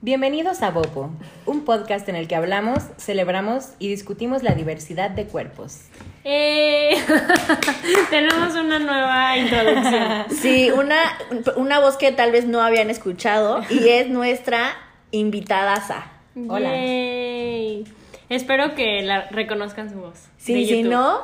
Bienvenidos a Bopo, un podcast en el que hablamos, celebramos y discutimos la diversidad de cuerpos. Eh, tenemos una nueva introducción. Sí, una, una voz que tal vez no habían escuchado y es nuestra invitada Sa. Hola. Yay. Espero que la reconozcan su voz. Sí, de si no,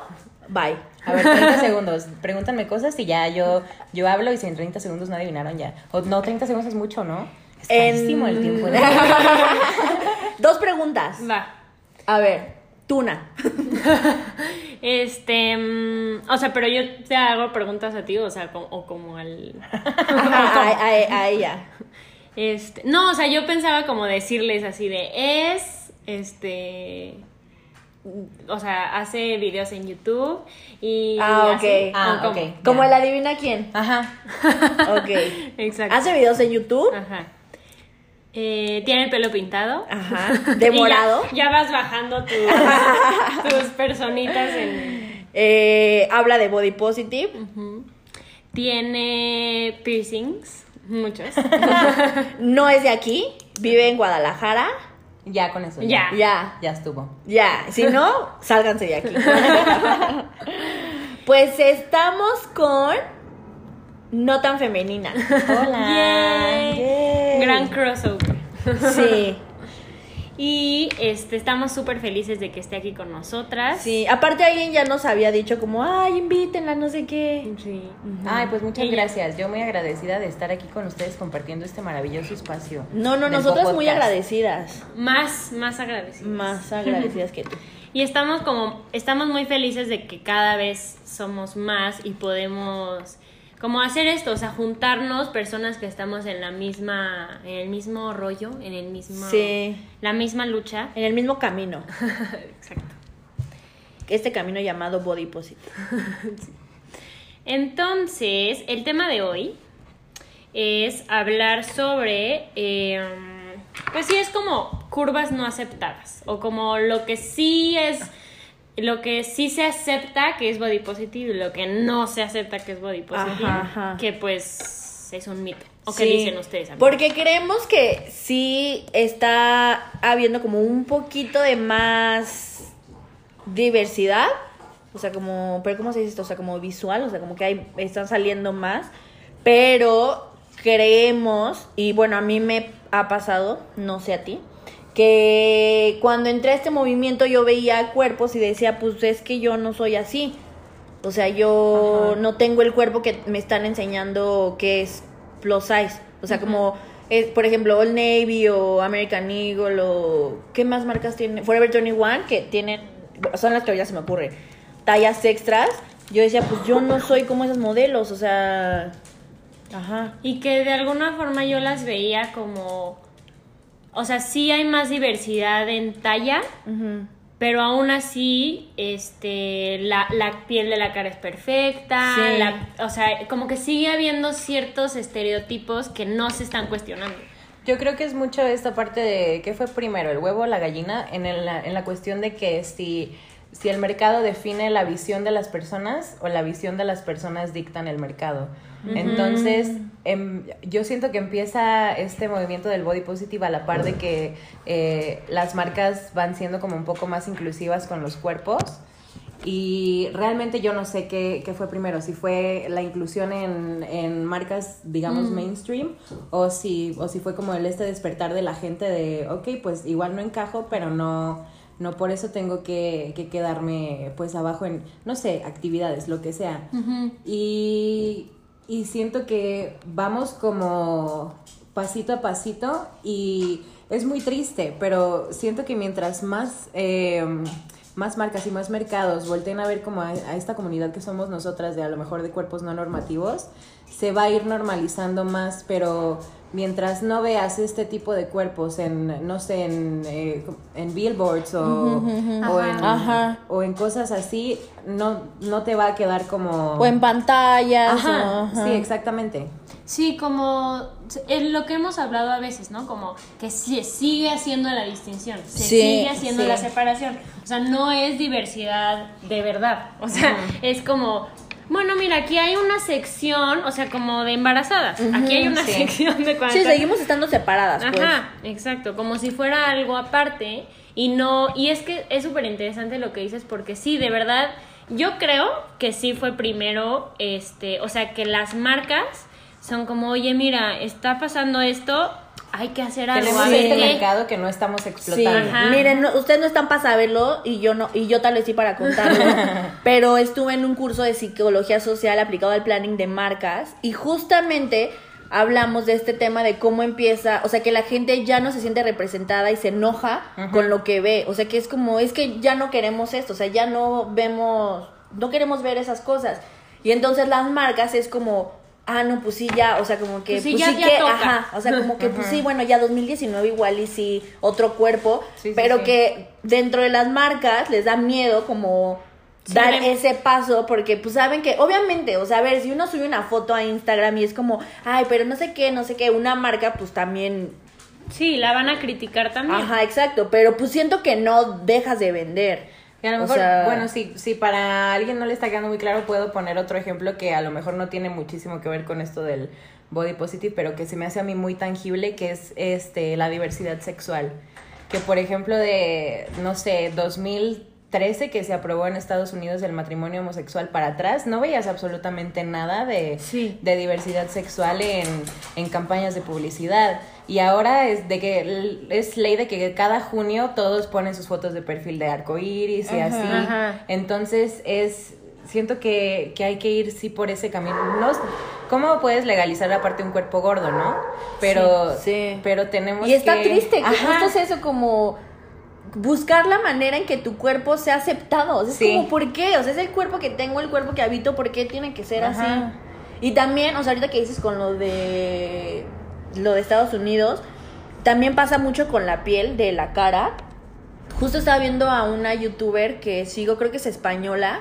bye. A ver, 30 segundos. Pregúntame cosas y ya yo, yo hablo y si en 30 segundos no adivinaron ya. O no, 30 segundos es mucho, ¿no? En- el tiempo. ¿no? Dos preguntas. Va. A ver, Tuna. Este, mm, o sea, pero yo te hago preguntas a ti, o sea, como, o como al... Ajá, a, a- a ella. Este, no, o sea, yo pensaba como decirles así de, es, este, o sea, hace videos en YouTube y... Ah, ok. Ah, como- ok. Como el adivina quién. Ajá. Ok. Exacto. ¿Hace videos en YouTube? Ajá. Eh, tiene el pelo pintado. Ajá. ¿De Y ya-? Ya, vas bajando tus, tus personitas en... Eh, habla de body positive. Tiene piercings, muchos. No es de aquí. Vive en Guadalajara. Ya con eso. Ya. Ya. Ya estuvo. Ya. Si no, sálganse de aquí. Pues estamos con No tan femenina. Hola. Yay. Yay. Gran crossover. Sí. Y este, estamos súper felices de que esté aquí con nosotras. Sí. Aparte alguien ya nos había dicho como, ay, invítenla, no sé qué. Sí. Ay, pues muchas Ella. gracias. Yo muy agradecida de estar aquí con ustedes compartiendo este maravilloso espacio. No, no, nosotras muy agradecidas. Más, más agradecidos. Más agradecidas que tú. Y estamos como, estamos muy felices de que cada vez somos más y podemos como hacer esto, o sea, juntarnos personas que estamos en la misma, en el mismo rollo, en el mismo, Sí. la misma lucha. En el mismo camino. Exacto. Este camino llamado body positive. Entonces, el tema de hoy es hablar sobre, eh, pues sí, es como curvas no aceptadas o como lo que sí es, lo que sí se acepta que es body positive y lo que no se acepta que es body positive, Ajá, ajá. que pues es un mito. ¿O qué Sí, dicen ustedes? amigos? Porque creemos que sí está habiendo como un poquito de más diversidad. O sea, como, pero ¿cómo se dice esto? O sea, como visual, o sea, como que hay, están saliendo más. Pero creemos, y bueno, a mí me ha pasado, no sé a ti, que cuando entré a este movimiento yo veía cuerpos y decía, pues es que yo no soy así. O sea, yo Ajá. no tengo el cuerpo que me están enseñando que es plus size. O sea, como, es, por ejemplo, Old Navy o American Eagle o... ¿Qué más marcas tienen? Forever 21, que tienen... Son las que ahorita se me ocurre. Tallas extras. Yo decía, pues yo no soy como esos modelos. O sea... Ajá. Y que de alguna forma yo las veía como, o sea, sí hay más diversidad en talla. Pero aún así, este, la, la piel de la cara es perfecta, Sí. la- o sea, como que sigue habiendo ciertos estereotipos que no se están cuestionando. Yo creo que es mucho esta parte de qué fue primero, el huevo o la gallina, en, el- en la cuestión de que si, si el mercado define la visión de las personas o la visión de las personas dictan el mercado. Entonces, em, yo siento que empieza este movimiento del body positive a la par de que eh, las marcas van siendo como un poco más inclusivas con los cuerpos. Y realmente yo no sé qué, qué fue primero, si fue la inclusión en, en marcas, digamos, mainstream, o si, o si fue como el este despertar de la gente de, ok, pues igual no encajo, pero no, no por eso tengo que, que quedarme pues abajo en, no sé, actividades, lo que sea. Y, y siento que vamos como pasito a pasito y es muy triste, pero siento que mientras más, eh, más marcas y más mercados volteen a ver como a, a esta comunidad que somos nosotras de a lo mejor de cuerpos no normativos, se va a ir normalizando más, pero mientras no veas este tipo de cuerpos en, no sé, en, eh, en billboards o, o en, Ajá. o en cosas así, no, no te va a quedar como... O en pantallas. Ajá, o- ajá. sí, exactamente. Sí, como es lo que hemos hablado a veces, ¿no? Como que se sigue haciendo la distinción, se Sí, sigue haciendo sí. la separación. O sea, no es diversidad de verdad. O sea, es como Bueno, mira, aquí hay una sección, o sea, como de embarazadas. aquí hay una sí. sección de cuando Sí, seguimos estando separadas, pues. Ajá, exacto, como si fuera algo aparte y no, y es que es súper interesante lo que dices porque sí, de verdad, yo creo que sí fue primero, este, o sea, que las marcas son como, oye, mira, está pasando esto, hay que hacer algo. Tenemos a ver este qué". mercado que no estamos Sí, explotando. Ajá. miren, no- ustedes no están para saberlo y yo no, y yo tal vez sí para contarlo, pero estuve en un curso de psicología social aplicado al planning de marcas y justamente hablamos de este tema de cómo empieza, o sea, que la gente ya no se siente representada y se enoja con lo que ve, o sea, que es como, es que ya no queremos esto, o sea, ya no vemos, no queremos ver esas cosas. Y entonces las marcas es como, ah, no, pues sí, ya, o sea, como que, Pues sí, pues ya- sí ya que, toca. ajá, o sea, como que, pues sí, bueno, ya 2019 igual y sí, otro cuerpo, Sí, pero sí. que dentro de las marcas les da miedo como dar ese paso porque pues saben que obviamente, o sea, a ver, si uno sube una foto a Instagram y es como, ay, pero no sé qué, no sé qué, una marca pues también, Sí, la van a criticar también. ajá, exacto, pero pues siento que no dejas de vender. Y a lo O mejor, sea- bueno, si, si para alguien no le está quedando muy claro, puedo poner otro ejemplo que a lo mejor no tiene muchísimo que ver con esto del body positive, pero que se me hace a mí muy tangible, que es este la diversidad sexual. Que por ejemplo de, no sé, 2013 que se aprobó en Estados Unidos el matrimonio homosexual para atrás, no veías absolutamente nada de, Sí. de diversidad sexual en, en campañas de publicidad. Y ahora es de que es ley de que cada junio todos ponen sus fotos de perfil de arco iris y así. Ajá. Entonces es siento que, que hay que ir sí por ese camino. No, ¿Cómo puedes legalizar aparte un cuerpo gordo, no? Pero, Sí, sí. pero tenemos Y está que- triste, que justo es eso como buscar la manera en que tu cuerpo sea aceptado. O sea, es como, ¿por qué? O sea, es el cuerpo que tengo, el cuerpo que habito, ¿por qué tiene que ser Ajá. así? Y también, o sea, ahorita que dices con lo de lo de Estados Unidos, también pasa mucho con la piel de la cara. Justo estaba viendo a una youtuber que sigo, creo que es española,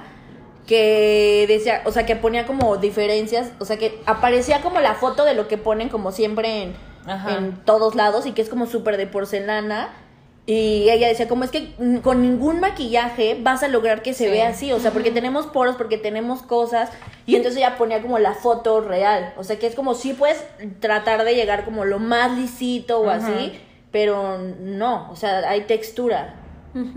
que decía, o sea, que ponía como diferencias, o sea, que aparecía como la foto de lo que ponen como siempre en, en todos lados y que es como súper de porcelana. Y ella decía, como es que con ningún maquillaje vas a lograr que se Sí. vea así, o sea, porque tenemos poros, porque tenemos cosas, y entonces ella ponía como la foto real, o sea, que es como si puedes tratar de llegar como lo más lisito o así, pero no, o sea, hay textura.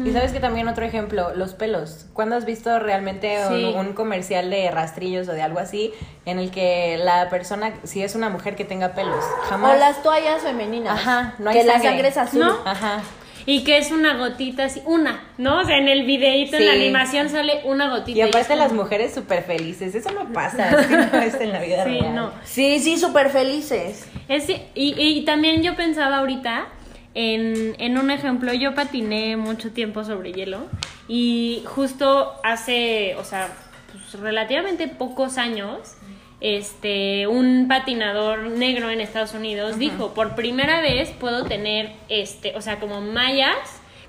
Y sabes que también otro ejemplo, los pelos. ¿Cuándo has visto realmente un- Sí. un, comercial de rastrillos o de algo así en el que la persona, si es una mujer que tenga pelos, jamás... O las toallas femeninas. Ajá, no hay Que la sangre. sangre es azul. ¿No? Ajá. Y que es una gotita así, una, ¿no? O sea, en el videíto, en la Sí. animación sale una gotita. Y aparte las como- mujeres súper felices. Eso no pasa, así no es en la vida Sí, real. no. Sí, sí, súper felices. Es- y, y también yo pensaba ahorita en, en un ejemplo, yo patiné mucho tiempo sobre hielo y justo hace, o sea, pues, relativamente pocos años, este, un patinador negro en Estados Unidos dijo, por primera vez puedo tener, este, o sea, como mallas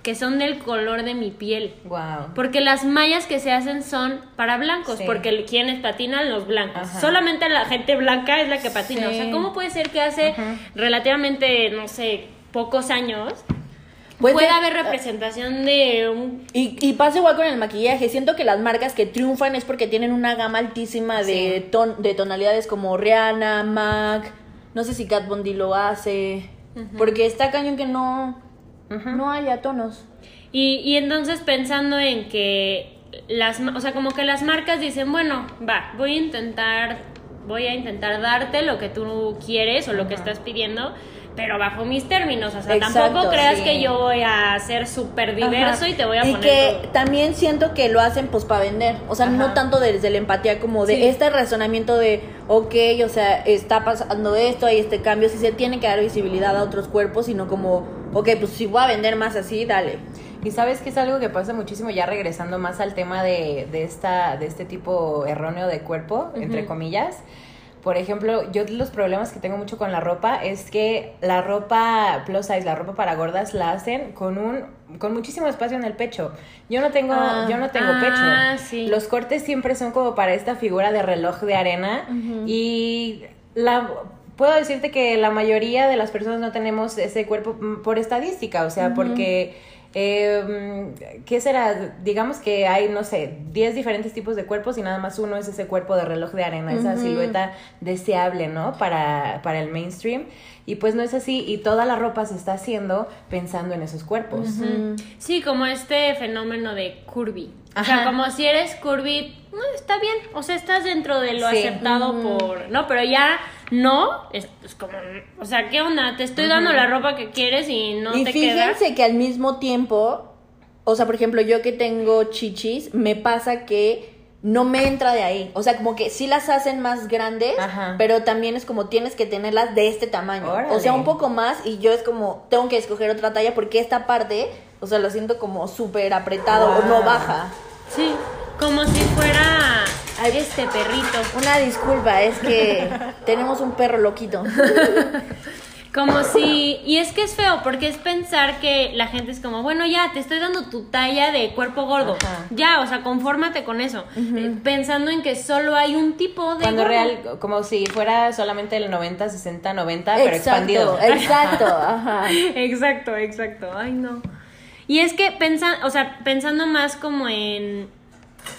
que son del color de mi piel. Wow. Porque las mallas que se hacen son para blancos, Sí. porque quienes patinan los blancos. Ajá. Solamente la gente blanca es la que patina. O sea, ¿cómo puede ser que hace relativamente, no sé, pocos años Pues pueda de- haber representación de un... Y, y pasa igual con el maquillaje. Siento que las marcas que triunfan es porque tienen una gama altísima de, Sí. ton- de tonalidades como Rihanna, MAC. No sé si Kat Von D lo hace. Porque está cañón que no, no haya tonos. Y, y entonces pensando en que las, o sea, como que las marcas dicen, bueno, va, voy a intentar, voy a intentar darte lo que tú quieres o lo que estás pidiendo, pero bajo mis términos, o sea, Exacto, tampoco creas sí. que yo voy a ser súper diverso Ajá. y te voy a y poner que todo. también siento que lo hacen pues para vender. O sea, no Ajá. tanto desde la empatía como de Sí. este razonamiento de, ok, o sea, está pasando esto, hay este cambio, si se tiene que dar visibilidad a otros cuerpos, sino como, ok, pues si voy a vender más así, dale. Y sabes que es algo que pasa muchísimo ya regresando más al tema de, de esta de este tipo erróneo de cuerpo, entre comillas. Por ejemplo, yo los problemas que tengo mucho con la ropa es que la ropa plus size, la ropa para gordas la hacen con un con muchísimo espacio en el pecho. Yo no tengo Ah, yo no tengo ah, pecho. sí. Los cortes siempre son como para esta figura de reloj de arena y la puedo decirte que la mayoría de las personas no tenemos ese cuerpo mm, por estadística, o sea, porque eh, ¿qué será? Digamos que hay, no sé, 10 diferentes tipos de cuerpos y nada más uno es ese cuerpo de reloj de arena, esa silueta deseable, ¿no? Para, para el mainstream. Y pues no es así y toda la ropa se está haciendo pensando en esos cuerpos. Sí, como este fenómeno de curvy. O sea, como si eres curvy, no, está bien. O sea, estás dentro de lo Sí. aceptado por. No, pero ya no. Es, es como. O sea, ¿qué onda? Te estoy dando la ropa que quieres y no y te queda. fíjense que al mismo tiempo, o sea, por ejemplo, yo que tengo chichis, me pasa que no me entra de ahí. O sea, como que sí las hacen más grandes, Ajá. pero también es como tienes que tenerlas de este tamaño. Órale. O sea, un poco más y yo es como, tengo que escoger otra talla porque esta parte, o sea, lo siento como súper apretado o no baja. Sí, como si fuera este perrito. Una disculpa, es que tenemos un perro loquito. Como si. Y es que es feo, porque es pensar que la gente es como, bueno, ya, te estoy dando tu talla de cuerpo gordo. Ajá. Ya, o sea, confórmate con eso. Eh, Pensando en que solo hay un tipo de. Cuando gordo. real, como si fuera solamente el 90, 60, 90, pero expandido. exacto, ajá. Exacto, exacto. Ay, no. Y es que pensa, o sea, pensando más como en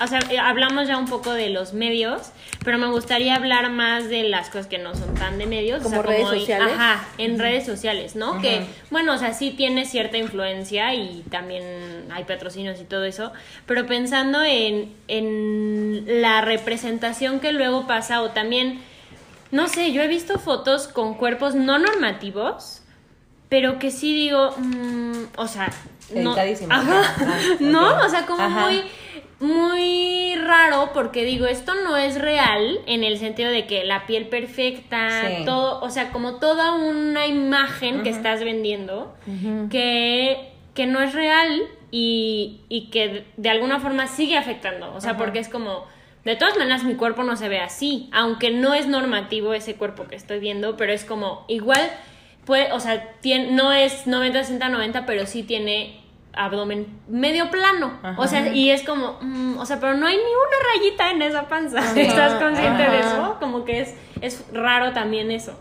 o sea, eh, hablamos ya un poco de los medios, pero me gustaría hablar más de las cosas que no son tan de medios. o ¿Como sea, redes y- sociales? Ajá, en redes sociales, ¿no? Que, bueno, o sea, sí tiene cierta influencia y también hay patrocinios y todo eso, pero pensando en, en la representación que luego pasa o también, no sé, yo he visto fotos con cuerpos no normativos, pero que sí digo, mm, o sea, no. Ajá. Ah, no, o sea, como Ajá. muy muy raro porque digo, esto no es real en el sentido de que la piel perfecta, Sí. todo, o sea, como toda una imagen que estás vendiendo que, que no es real y, y que de alguna forma sigue afectando, o sea, porque es como, de todas maneras mi cuerpo no se ve así, aunque no es normativo ese cuerpo que estoy viendo, pero es como, igual, puede, o sea, tiene, no es 90, 60, 90, pero sí tiene abdomen medio plano, o sea, y es como, mm, o sea, pero no hay ni una rayita en esa panza, ¿estás consciente de eso? Como que es, es raro también eso.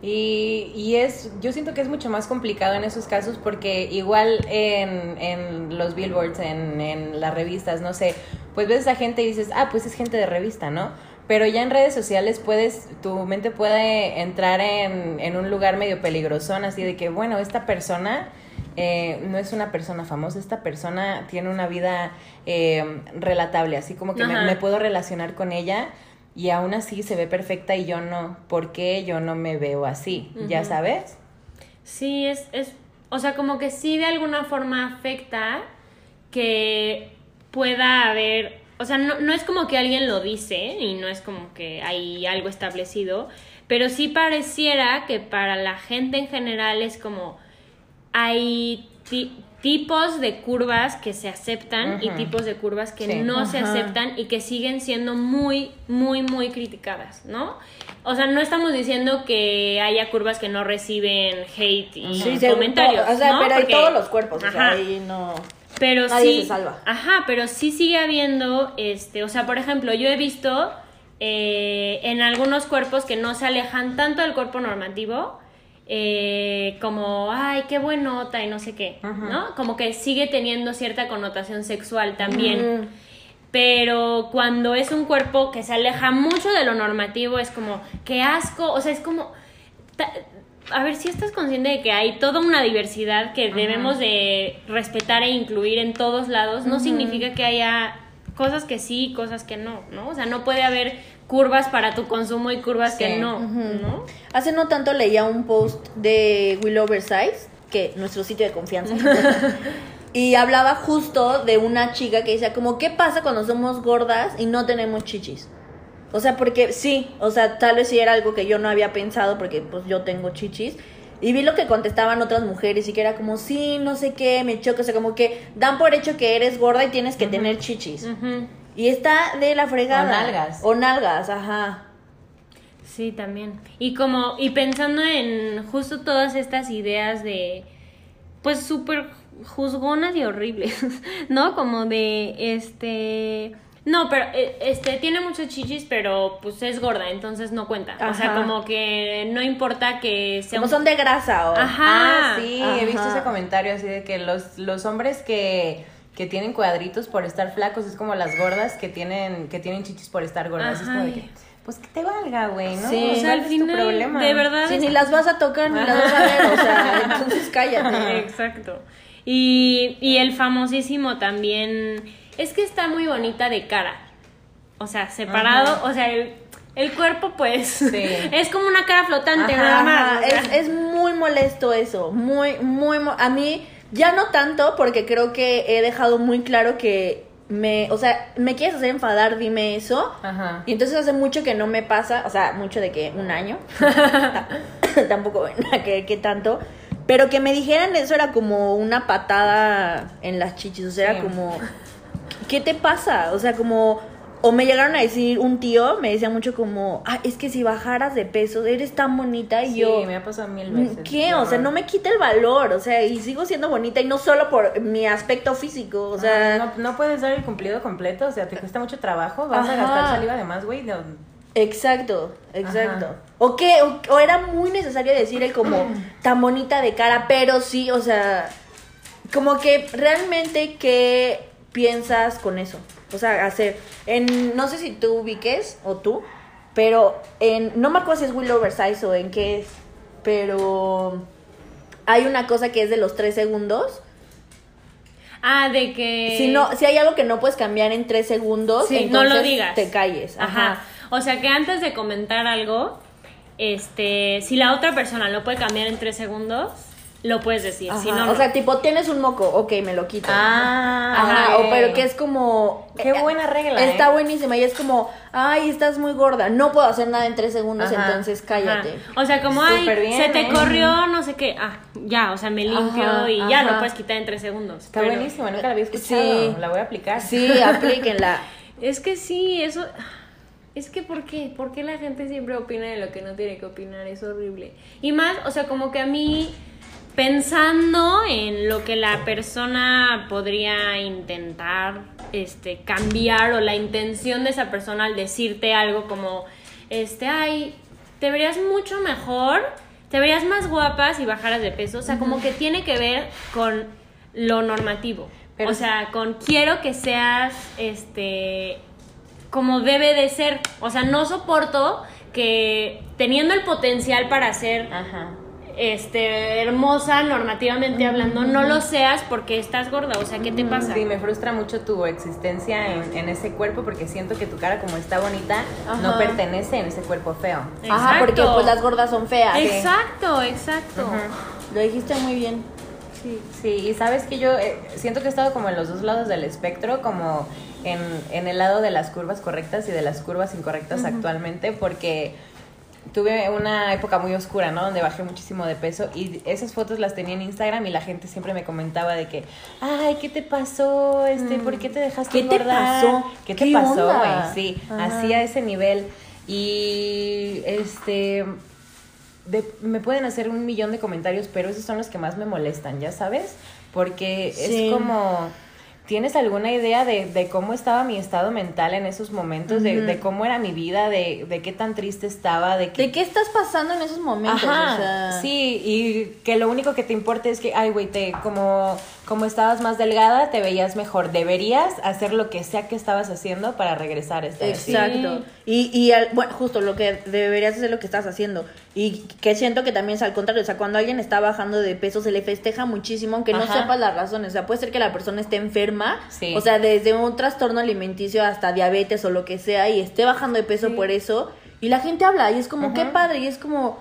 Y, y es, yo siento que es mucho más complicado en esos casos porque igual en, en los billboards, en, en las revistas, no sé, pues ves a gente y dices, ah, pues es gente de revista, ¿no? Pero ya en redes sociales puedes, tu mente puede entrar en, en un lugar medio peligrosón, así de que, bueno, esta persona eh, no es una persona famosa, esta persona tiene una vida eh, relatable, así como que me, puedo relacionar con ella y aún así se ve perfecta y yo no. ¿Por qué yo no me veo así? ¿Ya sabes? Sí, es, es, o sea, como que sí de alguna forma afecta que pueda haber, o sea, no, no es como que alguien lo dice y no es como que hay algo establecido, pero sí pareciera que para la gente en general es como hay ti- tipos de curvas que se aceptan y tipos de curvas que Sí. no se aceptan y que siguen siendo muy, muy, muy criticadas, ¿no? O sea, no estamos diciendo que haya curvas que no reciben hate y Sí, comentarios. O sea, ¿no? pero hay todos los cuerpos, o sea, ahí no... pero Nadie sí, se salva. Ajá, pero sí sigue habiendo, este, o sea, por ejemplo, yo he visto eh, en algunos cuerpos que no se alejan tanto del cuerpo normativo, eh, como, ay, qué buenota y no sé qué, ¿no? Como que sigue teniendo cierta connotación sexual también. Mm. Pero cuando es un cuerpo que se aleja mucho de lo normativo, es como, qué asco, o sea, es como... a ver si estás consciente de que hay toda una diversidad que debemos de respetar e incluir en todos lados. No significa que haya cosas que sí y cosas que no, ¿no? O sea, no puede haber curvas para tu consumo y curvas que no, ¿no? Hace no tanto leía un post de Will Oversize, que nuestro sitio de confianza. y hablaba justo de una chica que decía como, ¿qué pasa cuando somos gordas y no tenemos chichis? O sea, porque sí, o sea, tal vez sí era algo que yo no había pensado porque pues yo tengo chichis. Y vi lo que contestaban otras mujeres y que era como, sí, no sé qué, me choca, o sea, como que dan por hecho que eres gorda y tienes que tener chichis. Y está de la fregada. O nalgas. O nalgas, ajá. Sí, también. Y como, y pensando en justo todas estas ideas de, pues súper juzgonas y horribles, ¿no? Como de, este, No, pero eh, este tiene muchos chichis, pero pues es gorda, entonces no cuenta. O sea, como que no importa que sea Como un- son de grasa o... Ajá. Ah, sí, he visto ese comentario así de que los, los hombres que, que tienen cuadritos por estar flacos es como las gordas que tienen, que tienen chichis por estar gordas. Es como de que, pues que te valga, güey, ¿no? Sí. O sea, ¿Cuál al es tu final, problema? de verdad. Sí, ni las vas a tocar, ni las vas a ver, o sea, entonces cállate. Exacto. Y, y el famosísimo también. Es que está muy bonita de cara. O sea, separado. Ajá. O sea, el, el cuerpo, pues. Sí. Es como una cara flotante, Ajá, nada más. ajá, o sea. Es, es muy molesto eso, muy, muy... A mí ya no tanto porque creo que he dejado muy claro que me... O sea, me quieres hacer enfadar, dime eso. Ajá. Y entonces hace mucho que no me pasa, o sea, mucho de que un año. Tampoco que, que tanto. Pero que me dijeran eso era como una patada en las chichis, o sea, era como... ¿Qué te pasa? O sea, como... O me llegaron a decir, un tío me decía mucho como, ah, es que si bajaras de peso, eres tan bonita. Y Sí, yo, me ha pasado mil veces. ¿qué? O sea, no me quita el valor, o sea, y sigo siendo bonita y no solo por mi aspecto físico, o sea... no, no puedes dar el cumplido completo, o sea, te cuesta mucho trabajo, vas a gastar saliva de más, güey. no- Exacto, exacto. Ajá. O qué, o, o era muy necesario decir el como tan bonita de cara, pero sí, o sea, como que realmente qué piensas con eso. O sea, hacer, en, no sé si tú ubiques o tú, pero en, no me acuerdo si es Will Oversize o en qué es, pero hay una cosa que es de los tres segundos. Ah, de que. Si no, si hay algo que no puedes cambiar en tres segundos, Sí, no lo digas. te calles. Ajá. Ajá. O sea que antes de comentar algo, este, si la otra persona lo puede cambiar en tres segundos, lo puedes decir. Si no, o sea, tipo, tienes un moco, ok, me lo quito. Ah, Ajá, o pero que es como... Qué buena regla, Está ¿eh? buenísima y es como, ay, estás muy gorda, no puedo hacer nada en tres segundos, Ajá, entonces cállate. Ajá. O sea, como, ay, bien, se te ¿eh? corrió, no sé qué. Ah, ya, o sea, me limpio y ya lo puedes quitar en tres segundos. Está Pero- buenísimo, nunca la había escuchado. Sí. La voy a aplicar. Sí, aplíquenla. Es que sí, eso. Es que, ¿por qué? ¿Por qué la gente siempre opina de lo que no tiene que opinar? Es horrible. Y más, o sea, como que a mí, pensando en lo que la persona podría intentar este, cambiar o la intención de esa persona al decirte algo como, este, ay, te verías mucho mejor, te verías más guapa si bajaras de peso. O sea, como que tiene que ver con lo normativo. Pero o sea, con quiero que seas, este, como debe de ser. O sea, no soporto que teniendo el potencial para ser Ajá. Este hermosa normativamente hablando, no lo seas porque estás gorda. O sea, ¿qué te pasa? Sí, me frustra mucho tu existencia en, en ese cuerpo porque siento que tu cara como está bonita no pertenece en ese cuerpo feo. Ajá, porque pues las gordas son feas. Exacto, exacto. Lo dijiste muy bien. Sí, sí, y sabes que yo eh, siento que he estado como en los dos lados del espectro, como en, en el lado de las curvas correctas y de las curvas incorrectas actualmente, porque tuve una época muy oscura, ¿no? Donde bajé muchísimo de peso y esas fotos las tenía en Instagram y la gente siempre me comentaba de que, ay, ¿qué te pasó? Este, ¿Por qué te dejaste ¿Qué te pasó? ¿Qué te ¿Qué pasó, onda? güey? Sí, Ajá. así a ese nivel. Y este de- me pueden hacer un millón de comentarios, pero esos son los que más me molestan, ¿ya sabes? Porque Sí. es como, ¿tienes alguna idea de, de cómo estaba mi estado mental en esos momentos? de, de cómo era mi vida? De, de qué tan triste estaba? ¿De qué... ¿De qué estás pasando en esos momentos? Ajá, O sea, sí, y que lo único que te importa es que, ay, güey, te, como, como estabas más delgada, te veías mejor. Deberías hacer lo que sea que estabas haciendo para regresar a estar así. Exacto. Y, y al- bueno, justo lo que deberías hacer lo que estás haciendo. Y que siento que también es al contrario. O sea, cuando alguien está bajando de peso, se le festeja muchísimo, aunque no Ajá. sepas las razones. O sea, puede ser que la persona esté enferma. Sí. O sea, desde un trastorno alimenticio hasta diabetes o lo que sea, y esté bajando de peso por eso. Y la gente habla, y es como, qué padre. Y es como,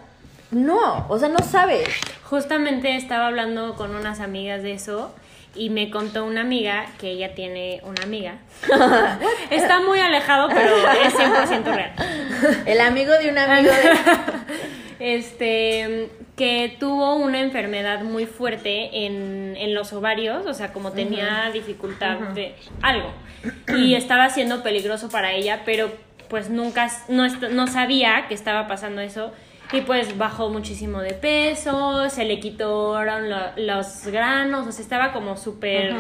no, o sea, no sabes. Justamente estaba hablando con unas amigas de eso y me contó una amiga que ella tiene una amiga. Está muy alejado, pero es 100% real. El amigo de un amigo de. Este, que tuvo una enfermedad muy fuerte en, en los ovarios, o sea, como tenía dificultad de algo. Y estaba siendo peligroso para ella, pero pues nunca, no, no sabía que estaba pasando eso. Y pues bajó muchísimo de peso, se le quitaron lo- los granos, o sea, estaba como súper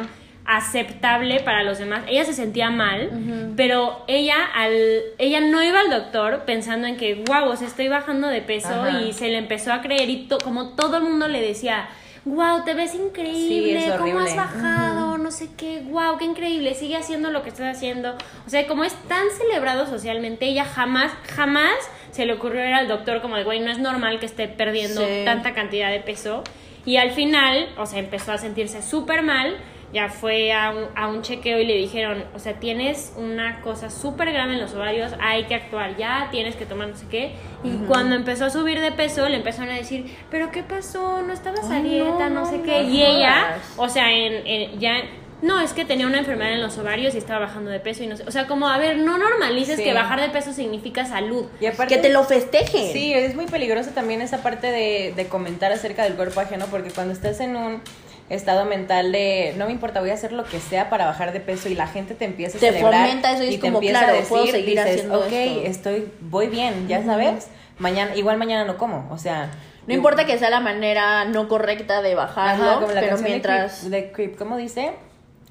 aceptable para los demás. Ella se sentía mal, pero ella al ella no iba al doctor pensando en que wow, o sea, estoy bajando de peso y se le empezó a creer y to- como todo el mundo le decía, wow, te ves increíble, Sí, cómo has bajado, no sé qué, wow, qué increíble, sigue haciendo lo que estás haciendo. O sea, como es tan celebrado socialmente, ella jamás, jamás se le ocurrió ir al doctor como de, güey, no es normal que esté perdiendo Sí. tanta cantidad de peso. Y al final, o sea, empezó a sentirse súper mal. Ya fue a un, a un chequeo y le dijeron, o sea, tienes una cosa súper grave en los ovarios, hay que actuar ya, tienes que tomar no sé qué. Y cuando empezó a subir de peso, le empezaron a decir, pero ¿qué pasó? No estabas a dieta, no, no, sé qué. no y ella, o sea, en, en- ya... No, es que tenía una enfermedad en los ovarios y estaba bajando de peso y no sé. O sea, como, a ver, no normalices Sí. que bajar de peso significa salud. Y aparte, Que te lo festejen. Sí, es muy peligroso también esa parte de, de comentar acerca del cuerpo ajeno, porque cuando estás en un estado mental de no me importa, voy a hacer lo que sea para bajar de peso y la gente te empieza a Te celebrar fomenta eso y es y te como, empieza claro, a decir, puedo seguir dices, haciendo ok, esto". estoy, voy bien, ya sabes, mañana, igual mañana no como, o sea... No importa que sea la manera no correcta de bajarlo, Ajá, como la pero canción de mientras... Creep, de Creep, ¿cómo dice?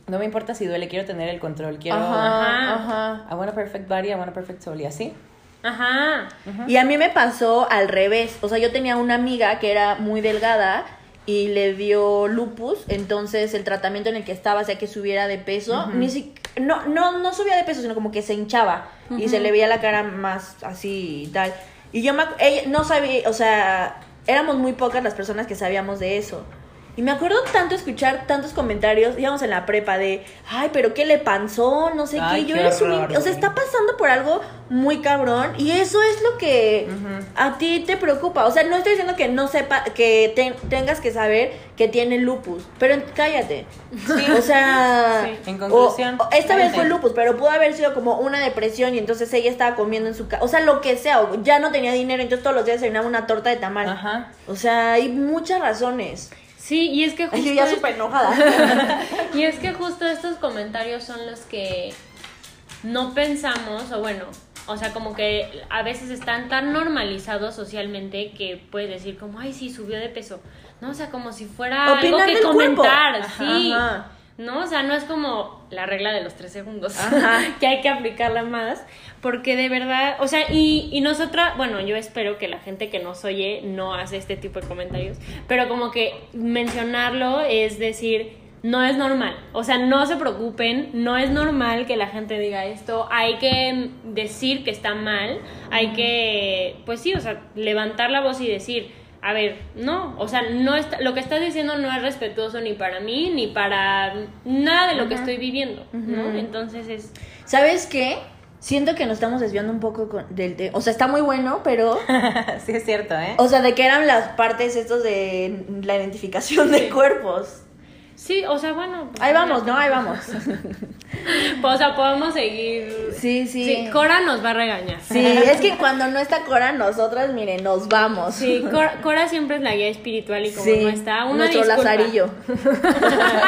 No me importa si duele, quiero tener el control, quiero... Ajá, Ajá. I want a perfect body, I want a perfect soul, y así. Ajá. Y a mí me pasó al revés. O sea, yo tenía una amiga que era muy delgada y le dio lupus. Entonces, el tratamiento en el que estaba hacía que subiera de peso. Ni si- no, no, no subía de peso, sino como que se hinchaba. Y se le veía la cara más así y tal. Y yo me, ella no sabía, o sea, éramos muy pocas las personas que sabíamos de eso. Y me acuerdo tanto escuchar tantos comentarios, íbamos en la prepa de, ay, pero ¿qué le pasó? No sé Ay, qué. Yo qué eres un O sea, está pasando por algo muy cabrón y eso es lo que a ti te preocupa. O sea, no estoy diciendo que no sepa, que te- tengas que saber que tiene lupus, pero cállate. O sea, Sí. En conclusión, o- o esta vez fue lupus, pero pudo haber sido como una depresión y entonces ella estaba comiendo en su casa. O sea, lo que sea, o ya no tenía dinero, entonces todos los días desayunaba una torta de tamal. Ajá. O sea, hay muchas razones. Sí, y es que justo... Ay, yo ya súper enojada. Y es que justo estos comentarios son los que no pensamos, o bueno, o sea, como que a veces están tan normalizados socialmente que puedes decir como, ay, sí, subió de peso. No, o sea, como si fuera Opinar algo que cuerpo. comentar, Ajá, sí. ajá. ¿No? O sea, no es como la regla de los tres segundos, Ajá. que hay que aplicarla más, porque de verdad, o sea, y, y nosotras, bueno, yo espero que la gente que nos oye no hace este tipo de comentarios, pero como que mencionarlo es decir, no es normal, o sea, no se preocupen, no es normal que la gente diga esto, hay que decir que está mal, hay que, pues sí, o sea, levantar la voz y decir, a ver, no, o sea, no está, lo que estás diciendo no es respetuoso ni para mí ni para nada de lo que estoy viviendo, ¿no? Entonces es ¿Sabes qué? Siento que nos estamos desviando un poco con- del tema. O sea, está muy bueno, pero. sí, es cierto, ¿eh? O sea, de que eran las partes estos de la identificación de cuerpos. Sí, o sea, bueno. pues, Ahí vamos, ¿no? Ahí vamos. O sea, podemos seguir. Sí, sí. Sí, Cora nos va a regañar. Sí, es que cuando no está Cora, nosotras, miren, nos vamos. Sí, Cora, Cora siempre es la guía espiritual y como Sí, no está, una nuestro disculpa. lazarillo.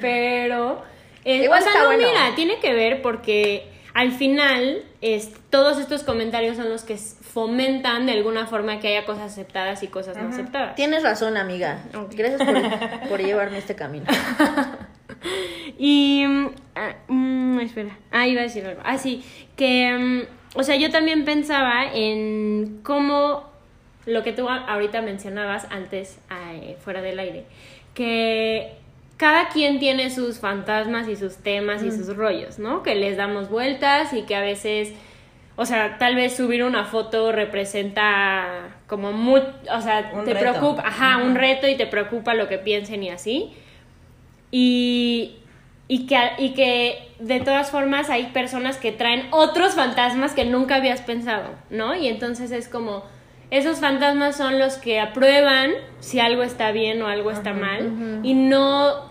Pero, eh, Igual o sea, está no, bueno. mira, tiene que ver porque al final es, todos estos comentarios son los que fomentan de alguna forma que haya cosas aceptadas y cosas no aceptadas. Tienes razón, amiga. Gracias por, por llevarme este camino. Y. ah, mm, espera. Ah, iba a decir algo. Ah, sí. Que. mm, o sea, yo también pensaba en cómo. Lo que tú ahorita mencionabas antes, eh, fuera del aire. Que. Cada quien tiene sus fantasmas y sus temas y sus rollos, ¿no? Que les damos vueltas y que a veces. O sea, tal vez subir una foto representa como muy, o sea, Un te reto. preocupa, ajá, un reto y te preocupa lo que piensen y así. Y, y, que, y que de todas formas hay personas que traen otros fantasmas que nunca habías pensado, ¿no? Y entonces es como, esos fantasmas son los que aprueban si algo está bien o algo está mal y no,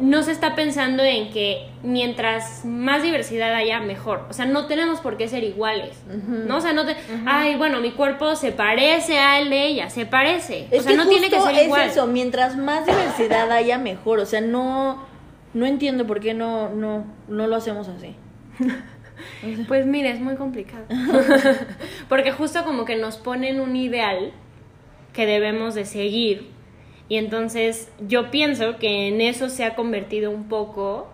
no se está pensando en que mientras más diversidad haya, mejor. O sea, no tenemos por qué ser iguales, ¿no? O sea, no te, ay, bueno, mi cuerpo se parece al de ella, se parece. Es o sea, que no tiene que ser igual. es eso, mientras más diversidad haya, mejor. O sea, no, no entiendo por qué no, no, no lo hacemos así. Pues mira, es muy complicado. Porque justo como que nos ponen un ideal que debemos de seguir. Y entonces yo pienso que en eso se ha convertido un poco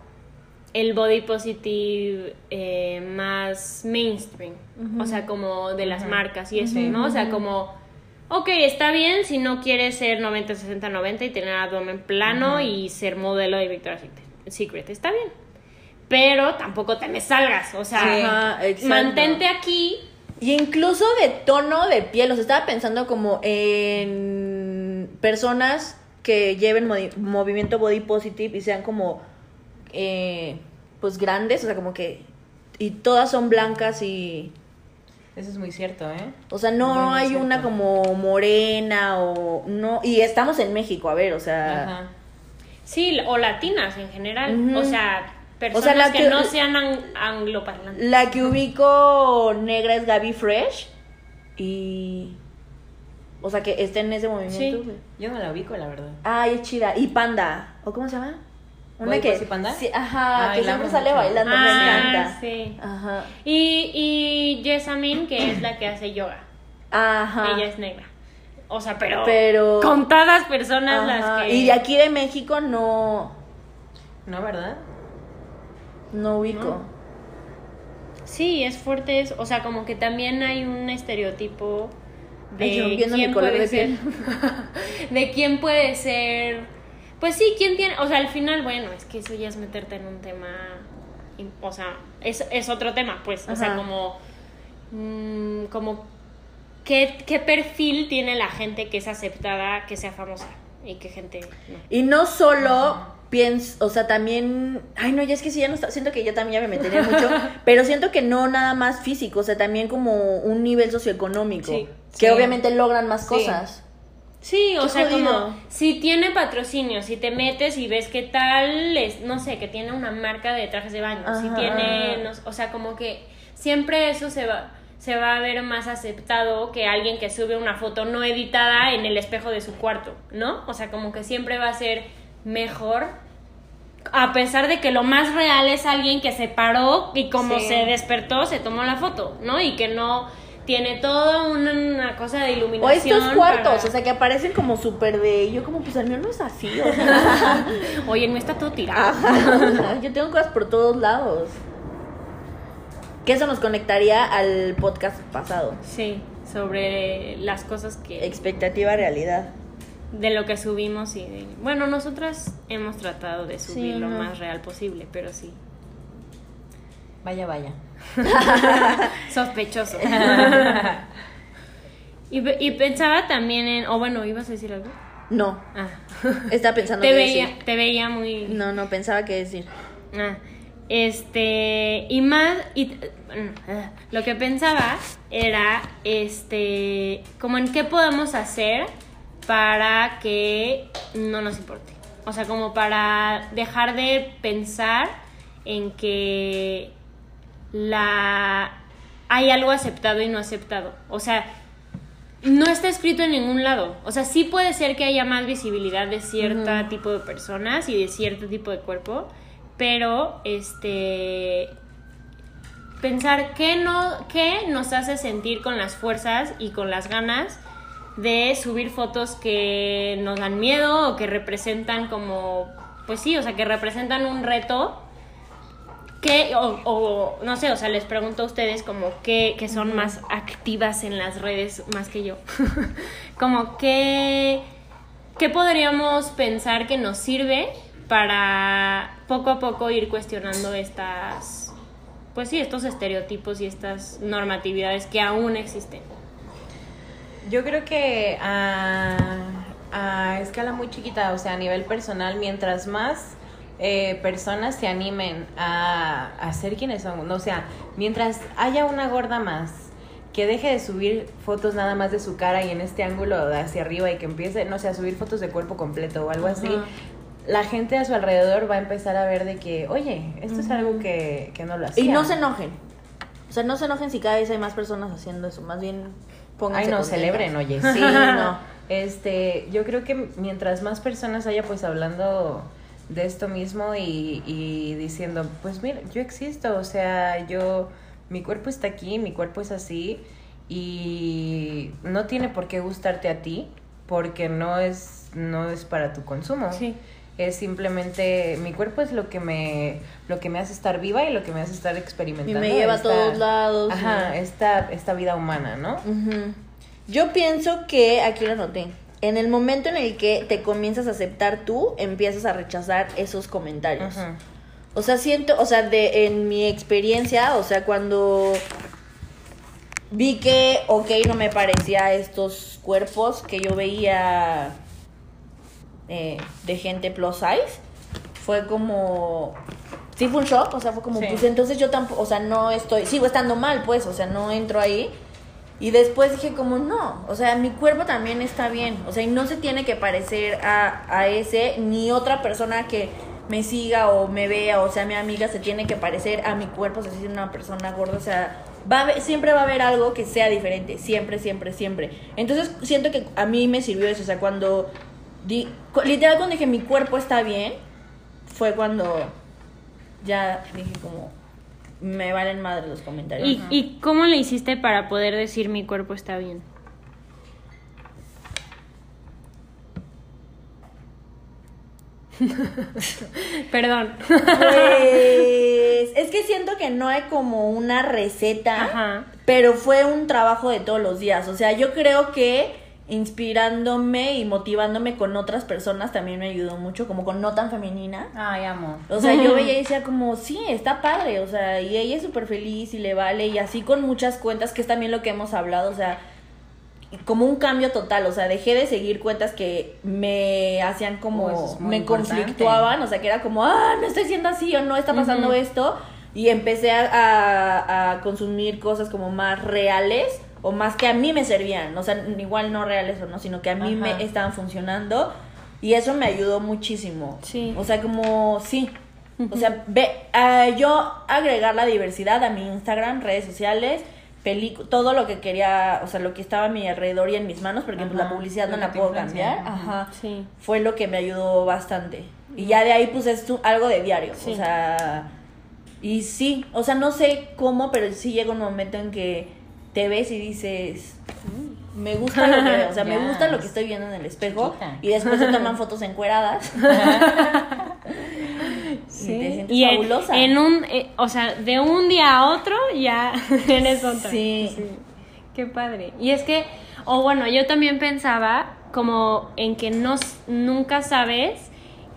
el body positive eh, más mainstream, o sea, como de las marcas y eso, ¿no? O sea, como, ok, está bien si no quieres ser 90, 60, 90 y tener abdomen plano y ser modelo de Victoria's Secret, está bien. Pero tampoco te me salgas, o sea, mantente aquí. Y incluso de tono de piel, o sea, estaba pensando como en personas que lleven movimiento body positive y sean como, eh, pues grandes, o sea, como que, y todas son blancas y, Eso es muy cierto, ¿eh? o sea, no Muy, hay una como morena o, no, y estamos en México, a ver, o sea, Ajá. Sí, o latinas en general, o sea, personas O sea, la que, que- no sean ang- angloparlantes. la que ubico negra es Gaby Fresh y, o sea, que esté en ese movimiento. Sí. Yo no la ubico, la verdad. Ay, es chida. Y Panda. ¿O cómo se llama? Una ¿Body que. Pussy Panda? Sí, ajá, Ay, que siempre sale mucho. bailando, me Ah, encanta. sí. Ajá. Y, y Jessamine, que es la que hace yoga. Ajá. Ella es negra. O sea, pero, Pero- contadas personas Ajá. las que... Y de aquí de México no. ¿No, verdad? No ubico. Sí, es fuerte eso. O sea, como que también hay un estereotipo de Ay, mi quién color puede de ser. de quién puede ser. Pues sí, quién tiene. O sea, al final, bueno, es que eso ya es meterte en un tema. O sea, es, es otro tema, pues. O sea, como. mm, como. ¿qué, ¿Qué perfil tiene la gente que es aceptada que sea famosa? Y qué gente no. Y no solo pienso, o sea, también, ay no, ya es que sí, ya no está, siento que yo también ya me metería mucho, pero siento que no nada más físico, o sea, también como un nivel socioeconómico, Sí. que Sí. obviamente logran más cosas. Sí, o sea, jodido. como si tiene patrocinio, si te metes y ves qué tal, es, no sé, que tiene una marca de trajes de baño, si tiene, no o sea, como que siempre eso se va se va a ver más aceptado que alguien que sube una foto no editada en el espejo de su cuarto, ¿no? O sea, como que siempre va a ser mejor a pesar de que lo más real es alguien que se paró y como Sí. se despertó se tomó la foto, ¿no? Y que no tiene toda una, una cosa de O iluminación. estos cuartos, para- o sea, que aparecen como súper de, yo como, pues el mío no es así, o sea, Oye, no está todo tirado. Ajá, yo tengo cosas por todos lados. Que eso nos conectaría al podcast pasado. Sí, sobre las cosas que Expectativa, realidad. De lo que subimos y de- bueno, nosotras hemos tratado de subir Sí, lo no. más real posible, pero sí. Vaya, vaya. Sospechoso. y, pe- y pensaba también en, o bueno, ¿ibas a decir algo? No, Ah. estaba pensando te qué veía, decir. te veía muy No, no, pensaba qué decir. Ah, este, y más, y, bueno, lo que pensaba era, este, como en qué podemos hacer para que no nos importe. O sea, como para dejar de pensar en que la hay algo aceptado y no aceptado. O sea, no está escrito en ningún lado. O sea, sí puede ser que haya más visibilidad de cierto tipo de personas y de cierto tipo de cuerpo, pero este pensar qué no qué nos hace sentir con las fuerzas y con las ganas de subir fotos que nos dan miedo o que representan como pues sí, o sea, que representan un reto que, o, o, no sé, o sea, les pregunto a ustedes como que, que son más activas en las redes más que yo. como que, ¿qué podríamos pensar que nos sirve para poco a poco ir cuestionando estas, pues sí, estos estereotipos y estas normatividades que aún existen? Yo creo que a, a escala muy chiquita, o sea, a nivel personal, mientras más eh, personas se animen a, a ser quienes son, o sea, mientras haya una gorda más que deje de subir fotos nada más de su cara y en este ángulo de hacia arriba y que empiece, no sé, a subir fotos de cuerpo completo o algo así, la gente a su alrededor va a empezar a ver de que, oye, esto es algo que, que no lo hacía. Y no se enojen. O sea, no se enojen si cada vez hay más personas haciendo eso. Más bien pónganse Ay, no, contentas. celebren, oye. Sí, no. Este, yo creo que mientras más personas haya pues hablando de esto mismo y, y diciendo, pues mira, yo existo, o sea, yo, mi cuerpo está aquí, mi cuerpo es así y no tiene por qué gustarte a ti, porque no es, no es para tu consumo. Sí. Es simplemente, mi cuerpo es lo que me, lo que me hace estar viva y lo que me hace estar Y experimentando. me lleva a todos lados. Ajá, y- esta, esta vida humana, ¿no? Yo pienso que, aquí lo noté, en el momento en el que te comienzas a aceptar tú, empiezas a rechazar esos comentarios. Ajá. O sea, siento, o sea, de en mi experiencia, o sea, cuando vi que, ok, no me parecía estos cuerpos que yo veía eh, de gente plus size, fue como, sí fue un shock, o sea, fue como, Sí. pues entonces yo tampoco, o sea, no estoy, sigo estando mal, pues, o sea, no entro ahí. Y después dije como, no, o sea, mi cuerpo también está bien, o sea, y no se tiene que parecer a, a ese, ni otra persona que me siga o me vea o sea mi amiga se tiene que parecer a mi cuerpo, o sea, si es una persona gorda, o sea, va a haber- siempre va a haber algo que sea diferente, siempre, siempre, siempre. Entonces siento que a mí me sirvió eso, o sea, cuando, di, literal cuando dije mi cuerpo está bien, fue cuando ya dije como, me valen madre los comentarios. ¿Y, ¿Y cómo le hiciste para poder decir mi cuerpo está bien? Perdón. Pues es que siento que no hay como una receta, Ajá. pero fue un trabajo de todos los días. O sea, yo creo que inspirándome y motivándome con otras personas también me ayudó mucho, como con no tan femenina. Ay, amo. O sea, yo veía y decía como, sí, está padre, o sea, y ella es súper feliz y le vale, y así con muchas cuentas, que es también lo que hemos hablado, o sea, como un cambio total, o sea, dejé de seguir cuentas que me hacían como, Oh, es me importante. conflictuaban, o sea, que era como, ah, no estoy siendo así o no está pasando esto, y empecé a, a- a consumir cosas como más reales o más que a mí me servían, o sea, igual no reales o no, sino que a mí Ajá. me estaban funcionando y eso me ayudó muchísimo. Sí. O sea, como sí. O sea, ve, ah, yo agregar la diversidad a mi Instagram, redes sociales, películas, todo lo que quería, o sea, lo que estaba a mi alrededor y en mis manos, porque pues, la publicidad no la puedo cambiar. ajá. Ajá. Sí. Fue lo que me ayudó bastante. Y ya de ahí, pues es tu- algo de diario. Sí. O sea, y sí, o sea, no sé cómo, pero sí llega un momento en que te ves y dices, "Mm, me gusta lo que veo, o sea, me gusta lo que estoy viendo en el espejo. Chiquita. Y después se toman fotos encueradas. Y te sientes Y fabulosa. en un, eh, o sea, de un día a otro ya eres otra. Sí. Qué padre. Y es que, o bueno, yo también pensaba como en que no, nunca sabes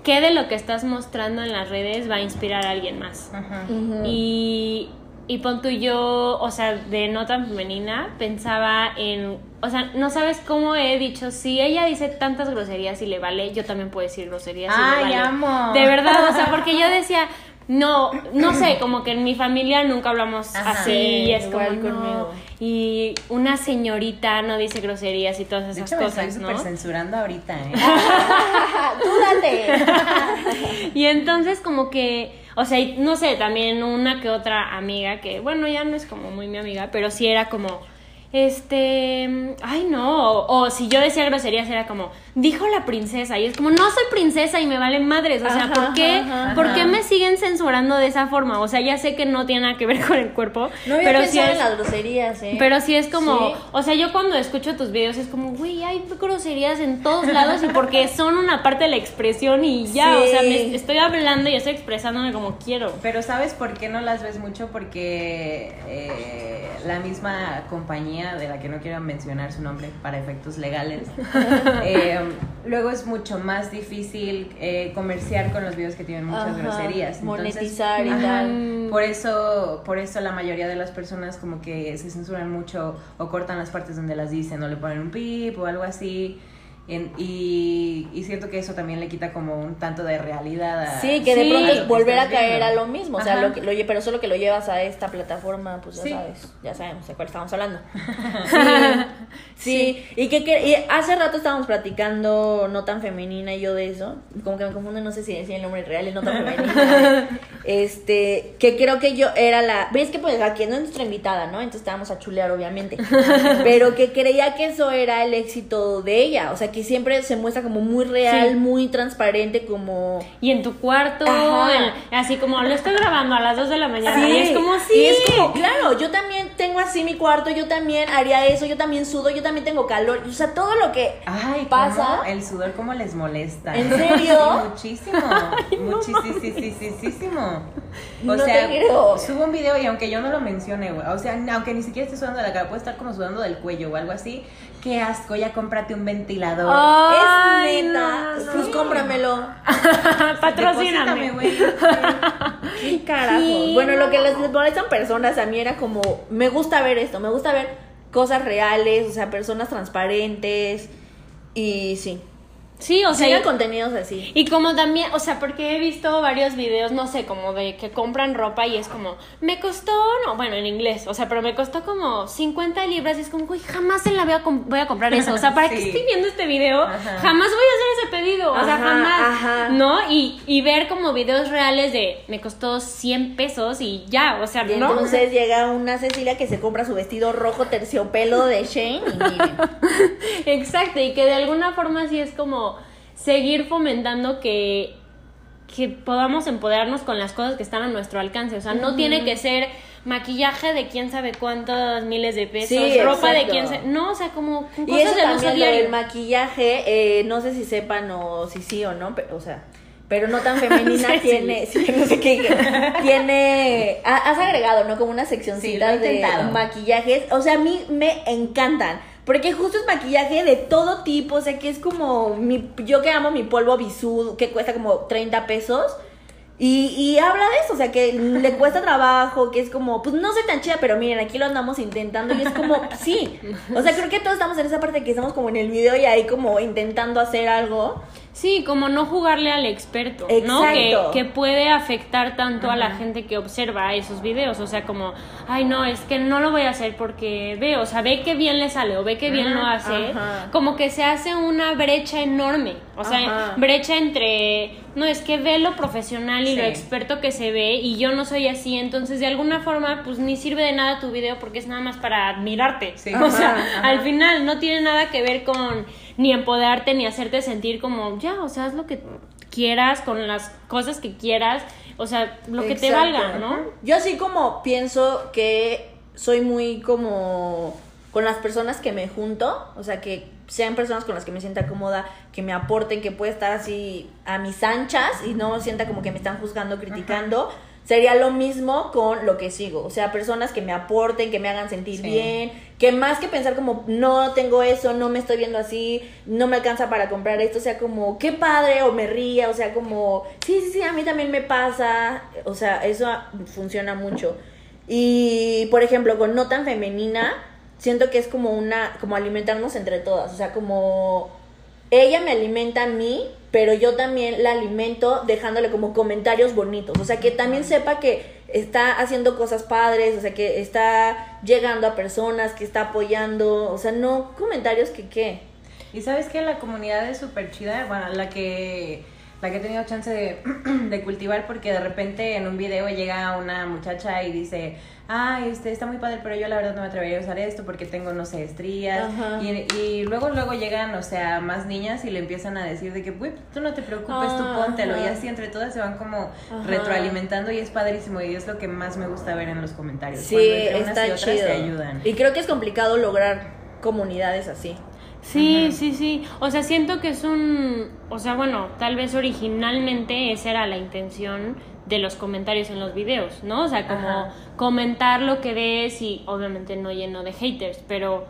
qué de lo que estás mostrando en las redes va a inspirar a alguien más. Ajá. Y, y pon tú yo, o sea, de no tan femenina, pensaba en, o sea, no sabes cómo he dicho, si ella dice tantas groserías y le vale, yo también puedo decir groserías y le vale. amo. De verdad, o sea, porque yo decía, no, no sé, como que en mi familia nunca hablamos Ajá. así, Sí, y es como, no. conmigo. y una señorita no dice groserías y todas De esas hecho, me cosas, estoy ¿no? súper censurando ahorita, ¿eh? ¡Tú date! Y entonces como que, o sea, no sé, también una que otra amiga que, bueno, ya no es como muy mi amiga, pero sí era como, este, ay no, o, o si yo decía groserías era como, dijo la princesa, y es como, no soy princesa y me valen madres, o sea, Ajá, ¿por qué, ajá, ¿por ajá. qué me siguen censurando de esa forma? O sea, ya sé que no tiene nada que ver con el cuerpo, No había pero sí es... en las groserías, ¿eh? Pero sí es como, Sí. o sea, yo cuando escucho tus videos es como, güey, hay groserías en todos lados y porque son una parte de la expresión y ya, o sea, me estoy hablando y estoy expresándome como quiero. Pero ¿sabes por qué no las ves mucho? Porque eh, la misma compañía de la que no quiero mencionar su nombre para efectos legales, eh, luego es mucho más difícil eh, comerciar con los videos que tienen muchas Ajá, groserías. Entonces, monetizar y ajá, tal. Por eso, por eso la mayoría de las personas como que se censuran mucho o cortan las partes donde las dicen o le ponen un pip o algo así. En- y, y siento que eso también le quita como un tanto de realidad a Sí, que de Sí. pronto es volver a caer viendo. a lo mismo, o sea, lo que, lo pero solo que lo llevas a esta plataforma, pues ya Sí. sabes, ya sabemos de cuál estamos hablando. Sí, sí. y que, que- y hace rato estábamos platicando no tan femenina y yo de eso, como que me confundo, no sé si decía el nombre real, el no tan femenina. este, que creo que yo era la, ves que pues aquí no es nuestra invitada, ¿no? Entonces estábamos a chulear obviamente. pero que creía que eso era el éxito de ella, o sea, que siempre se muestra como muy real, Sí. muy transparente, como... Y en tu cuarto, en- así como lo estoy grabando a las 2 de la mañana. Y es como, sí. Y es como, claro, yo también tengo así mi cuarto, yo también haría eso, yo también sudo, yo también tengo calor. O sea, todo lo que Ay, pasa. ¿cómo? El sudor, ¿cómo les molesta? ¿En serio? Sí, muchísimo. muchísimo. O No sea, subo un video y aunque yo no lo mencione, güey, o sea, aunque ni siquiera esté sudando de la cara, puede estar como sudando del cuello o algo así. Qué asco, ya cómprate un ventilador. Es neta, no, no, pues cómpramelo. Patrocíname. Güey. ¿Qué carajo? Sí, bueno, lo que les molestan personas a mí era como, me gusta ver esto, me gusta ver cosas reales, o sea, personas transparentes y sí. Sí, o sea, Sigan contenidos así. Y como también, o sea, porque he visto varios videos, no sé, como de que compran ropa y es como, me costó, no, bueno, en inglés, o sea, pero me costó como 50 libras y es como, güey, jamás en la vida com- voy a comprar eso. O sea, ¿para qué estoy viendo este video? Ajá. Jamás voy a hacer ese pedido, o sea, Ajá, jamás, ajá. ¿no? Y, y ver como videos reales de, me costó 100 pesos y ya, o sea, Y ¿no? entonces llega una Cecilia que se compra su vestido rojo terciopelo de Shane y miren. Exacto, y que de alguna forma sí es como seguir fomentando que, que podamos empoderarnos con las cosas que están a nuestro alcance. O sea, no tiene que ser maquillaje de quién sabe cuántos miles de pesos, Sí, ropa de quién sabe. No, o sea, como Y eso del uso también lo diario. del maquillaje, eh, no sé si sepan o si sí o no, pero, o sea, pero no tan femenina Sí, tiene, sí, no sé qué, tiene, ha- has agregado, ¿no? Como una seccioncita de maquillajes, o sea, a mí me encantan. Porque justo es maquillaje de todo tipo, o sea, que es como mi, yo que amo mi polvo bisú, que cuesta como 30 pesos. Y, y habla de eso, o sea, que le cuesta trabajo, que es como, pues no soy tan chida, pero miren, aquí lo andamos intentando y es como, sí. O sea, creo que todos estamos en esa parte que estamos como en el video y ahí como intentando hacer algo. Sí, como no jugarle al experto, ¿no? Que, que puede afectar tanto a la gente que observa esos videos. O sea, como, ay, no, es que no lo voy a hacer porque ve, o sea, ve que bien le sale o ve que bien lo hace. Ajá. Como que se hace una brecha enorme. O sea, brecha entre, no, es que ve lo profesional y lo experto que se ve y yo no soy así. Entonces, de alguna forma, pues ni sirve de nada tu video porque es nada más para admirarte. Sí. O sea, al final no tiene nada que ver con ni empoderarte ni hacerte sentir como ya, o sea, haz lo que quieras con las cosas que quieras, o sea, lo que te valga, ¿no? Yo así como pienso que soy muy como con las personas que me junto, o sea, que sean personas con las que me sienta cómoda, que me aporten, que pueda estar así a mis anchas y no sienta como que me están juzgando, criticando. Sería lo mismo con lo que sigo, o sea, personas que me aporten, que me hagan sentir Sí. bien, que más que pensar como no tengo eso, no me estoy viendo así, no me alcanza para comprar esto, o sea, como qué padre o me ría, o sea, como sí, sí, sí, a mí también me pasa, o sea, eso funciona mucho. Y por ejemplo, con no tan femenina, siento que es como una como alimentarnos entre todas, o sea, como ella me alimenta a mí, pero yo también la alimento dejándole como comentarios bonitos. O sea, que también sepa que está haciendo cosas padres, o sea, que está llegando a personas, que está apoyando. O sea, no comentarios que qué. Y sabes que la comunidad es súper chida, bueno, la que la que he tenido chance de, de cultivar porque de repente en un video llega una muchacha y dice, ay, este está muy padre, pero yo la verdad no me atrevería a usar esto porque tengo, no sé, estrías. Y, y luego, luego llegan, o sea, más niñas y le empiezan a decir de que, "Güey, tú no te preocupes, tú póntelo. Y ajá. así entre todas se van como Ajá. retroalimentando y es padrísimo y es lo que más me gusta ver en los comentarios. Sí, cuando entre unas está y otras chido. se ayudan. Y creo que es complicado lograr comunidades así. Sí, sí, sí. O sea, siento que es un, o sea, bueno, tal vez originalmente esa era la intención de los comentarios en los videos, ¿no? O sea, como Ajá. comentar lo que ves y obviamente no lleno de haters, pero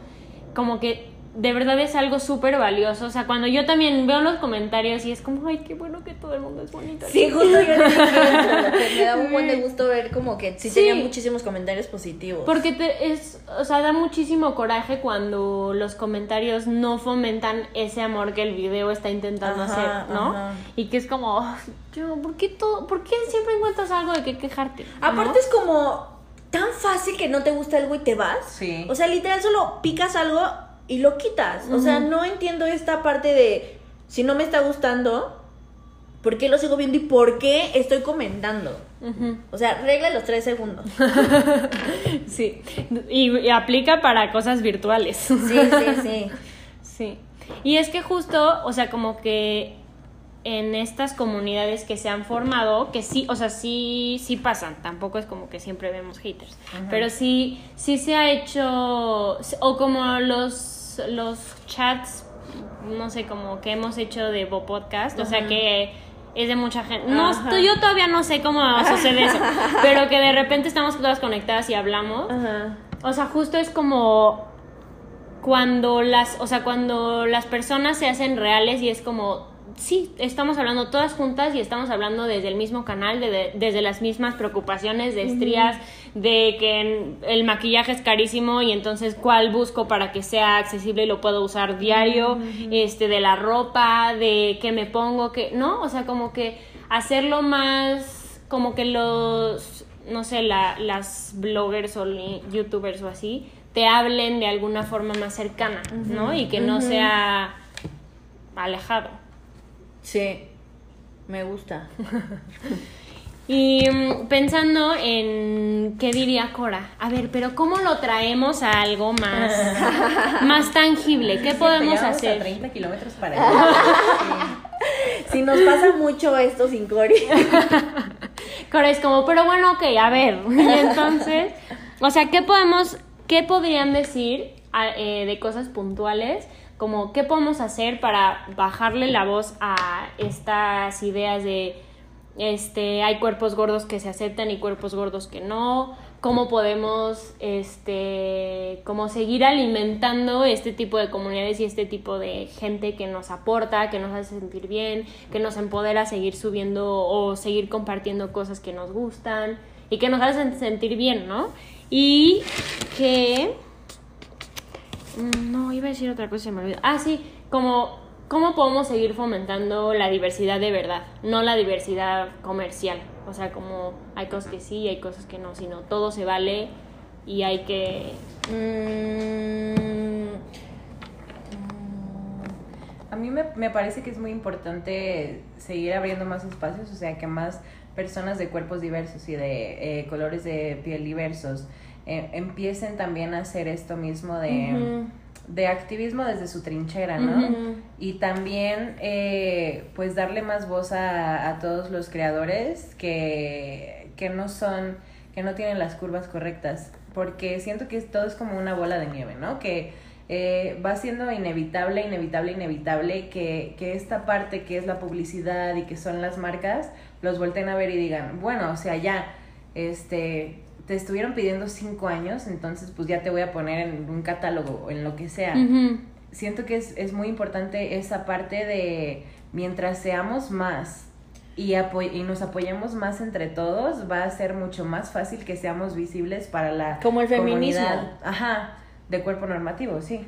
como que de verdad es algo súper valioso. O sea, cuando yo también veo los comentarios y es como, ay, qué bueno que todo el mundo es bonito. Sí, justo yo dije que me da un buen de gusto ver como que sí, Sí. tenía muchísimos comentarios positivos. Porque te, es, o sea, da muchísimo coraje cuando los comentarios no fomentan ese amor que el video está intentando Ajá, hacer, ¿no? ajá. Y que es como, "Ay, yo, ¿por qué, todo, ¿por qué siempre encuentras algo de que quejarte? ¿no? Aparte es como tan fácil que no te gusta algo y te vas. Sí. O sea, literal solo picas algo y lo quitas. O sea, no entiendo esta parte de si no me está gustando, ¿por qué lo sigo viendo y por qué estoy comentando? O sea, regla los tres segundos. Sí. Y, y aplica para cosas virtuales. Sí, sí, sí. Sí. Y es que justo, o sea, como que en estas comunidades que se han formado, que sí, o sea, sí, sí pasan, tampoco es como que siempre vemos haters, pero sí, sí se ha hecho, o como los, los chats, no sé, como que hemos hecho de Bo Podcast, o sea que es de mucha gente. No, yo todavía no sé cómo sucede eso, pero que de repente estamos todas conectadas y hablamos. Ajá. O sea, justo es como cuando las, o sea, cuando las personas se hacen reales y es como, sí, estamos hablando todas juntas y estamos hablando desde el mismo canal, de- de- desde las mismas preocupaciones de estrías, de que el maquillaje es carísimo y entonces cuál busco para que sea accesible y lo puedo usar diario, este, de la ropa, de qué me pongo, que, ¿no? O sea, como que hacerlo más, como que los, no sé, la, las bloggers o youtubers o así, te hablen de alguna forma más cercana, ¿no? Y que no sea alejado. Sí, me gusta. Y mm, pensando en qué diría Cora, a ver, pero ¿cómo lo traemos a algo más, más tangible? ¿Qué podemos Llegamos a hacer? 30 kilómetros para allá. Si nos pasa mucho esto sin Cori. Cora es como, pero bueno, ok, a ver. Y entonces, o sea, ¿qué podemos, qué podrían decir eh, de cosas puntuales? Como, ¿qué podemos hacer para bajarle la voz a estas ideas de, este, hay cuerpos gordos que se aceptan y cuerpos gordos que no? ¿Cómo podemos, este, como seguir alimentando este tipo de comunidades y este tipo de gente que nos aporta, que nos hace sentir bien, que nos empodera a seguir subiendo o seguir compartiendo cosas que nos gustan y que nos hacen sentir bien, ¿no? Y que... Mm, No, iba a decir otra cosa, se me olvidó. Ah, sí, como cómo podemos seguir fomentando la diversidad de verdad, no la diversidad comercial. O sea, como hay cosas que sí y hay cosas que no, sino todo se vale y hay que... Mm, A mí me, me parece que es muy importante seguir abriendo más espacios, o sea, que más personas de cuerpos diversos y de eh, colores de piel diversos eh, empiecen también a hacer esto mismo de, de activismo desde su trinchera, ¿no? Y también, eh, pues, darle más voz a, a todos los creadores que, que no son, que no tienen las curvas correctas, porque siento que todo es como una bola de nieve, ¿no? Que eh, va siendo inevitable, inevitable, inevitable que, que esta parte que es la publicidad y que son las marcas, los volteen a ver y digan, bueno, o sea, ya, este, te estuvieron pidiendo cinco años, entonces pues ya te voy a poner en un catálogo o en lo que sea. Siento que es, es muy importante esa parte de mientras seamos más y, y nos apoyemos más entre todos, va a ser mucho más fácil que seamos visibles para la Como el feminismo. comunidad, ajá, de cuerpo normativo, sí.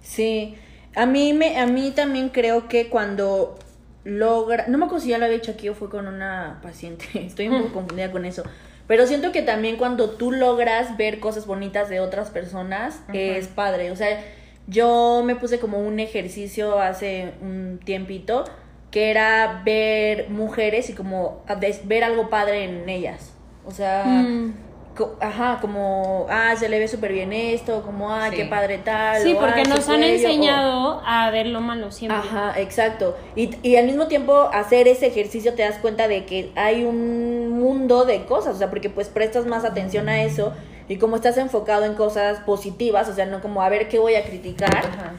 Sí, a mí me, a mí también creo que cuando logra, no me acuerdo si ya lo había hecho aquí o fue con una paciente, estoy un poco confundida con eso, pero siento que también cuando tú logras ver cosas bonitas de otras personas es padre, o sea, yo me puse como un ejercicio hace un tiempito que era ver mujeres y como ver algo padre en ellas, o sea, Mm. Co- ajá, como, ah, se le ve súper bien esto, como, ah, Sí. qué padre tal. Sí, o, porque "Ay, su nos han cuello", o- enseñado a ver lo malo siempre. Ajá, exacto. Y, y al mismo tiempo hacer ese ejercicio te das cuenta de que hay un mundo de cosas, o sea, porque pues prestas más atención a eso y como estás enfocado en cosas positivas, o sea, no como a ver qué voy a criticar, Ajá.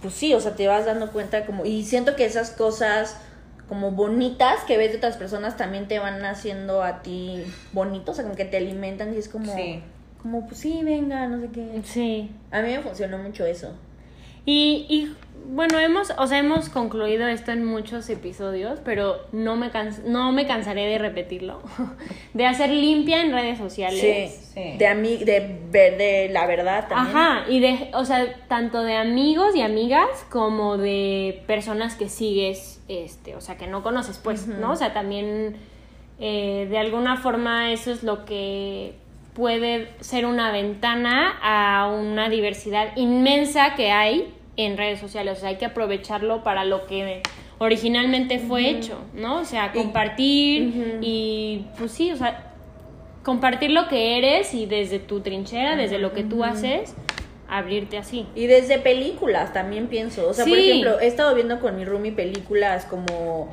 pues sí, o sea, te vas dando cuenta como y siento que esas cosas como bonitas que ves de otras personas también te van haciendo a ti bonito, o sea, como que te alimentan y es como Sí. como pues sí, venga, no sé qué. Sí. A mí me funcionó mucho eso. Y, y bueno, hemos, o sea, hemos concluido esto en muchos episodios, pero no me, no me cansaré de repetirlo. De hacer limpia en redes sociales. Sí, Sí. de ami de la verdad también. Ajá, y de, o sea, tanto de amigos y amigas como de personas que sigues, este, o sea, que no conoces, pues, ¿no? O sea, también eh, de alguna forma eso es lo que puede ser una ventana a una diversidad inmensa que hay en redes sociales. O sea, hay que aprovecharlo para lo que originalmente fue hecho, ¿no? O sea, compartir y pues sí, o sea, compartir lo que eres y desde tu trinchera, desde lo que tú haces, abrirte así. Y desde películas también pienso. O sea, por ejemplo, he estado viendo con mi roomie películas como.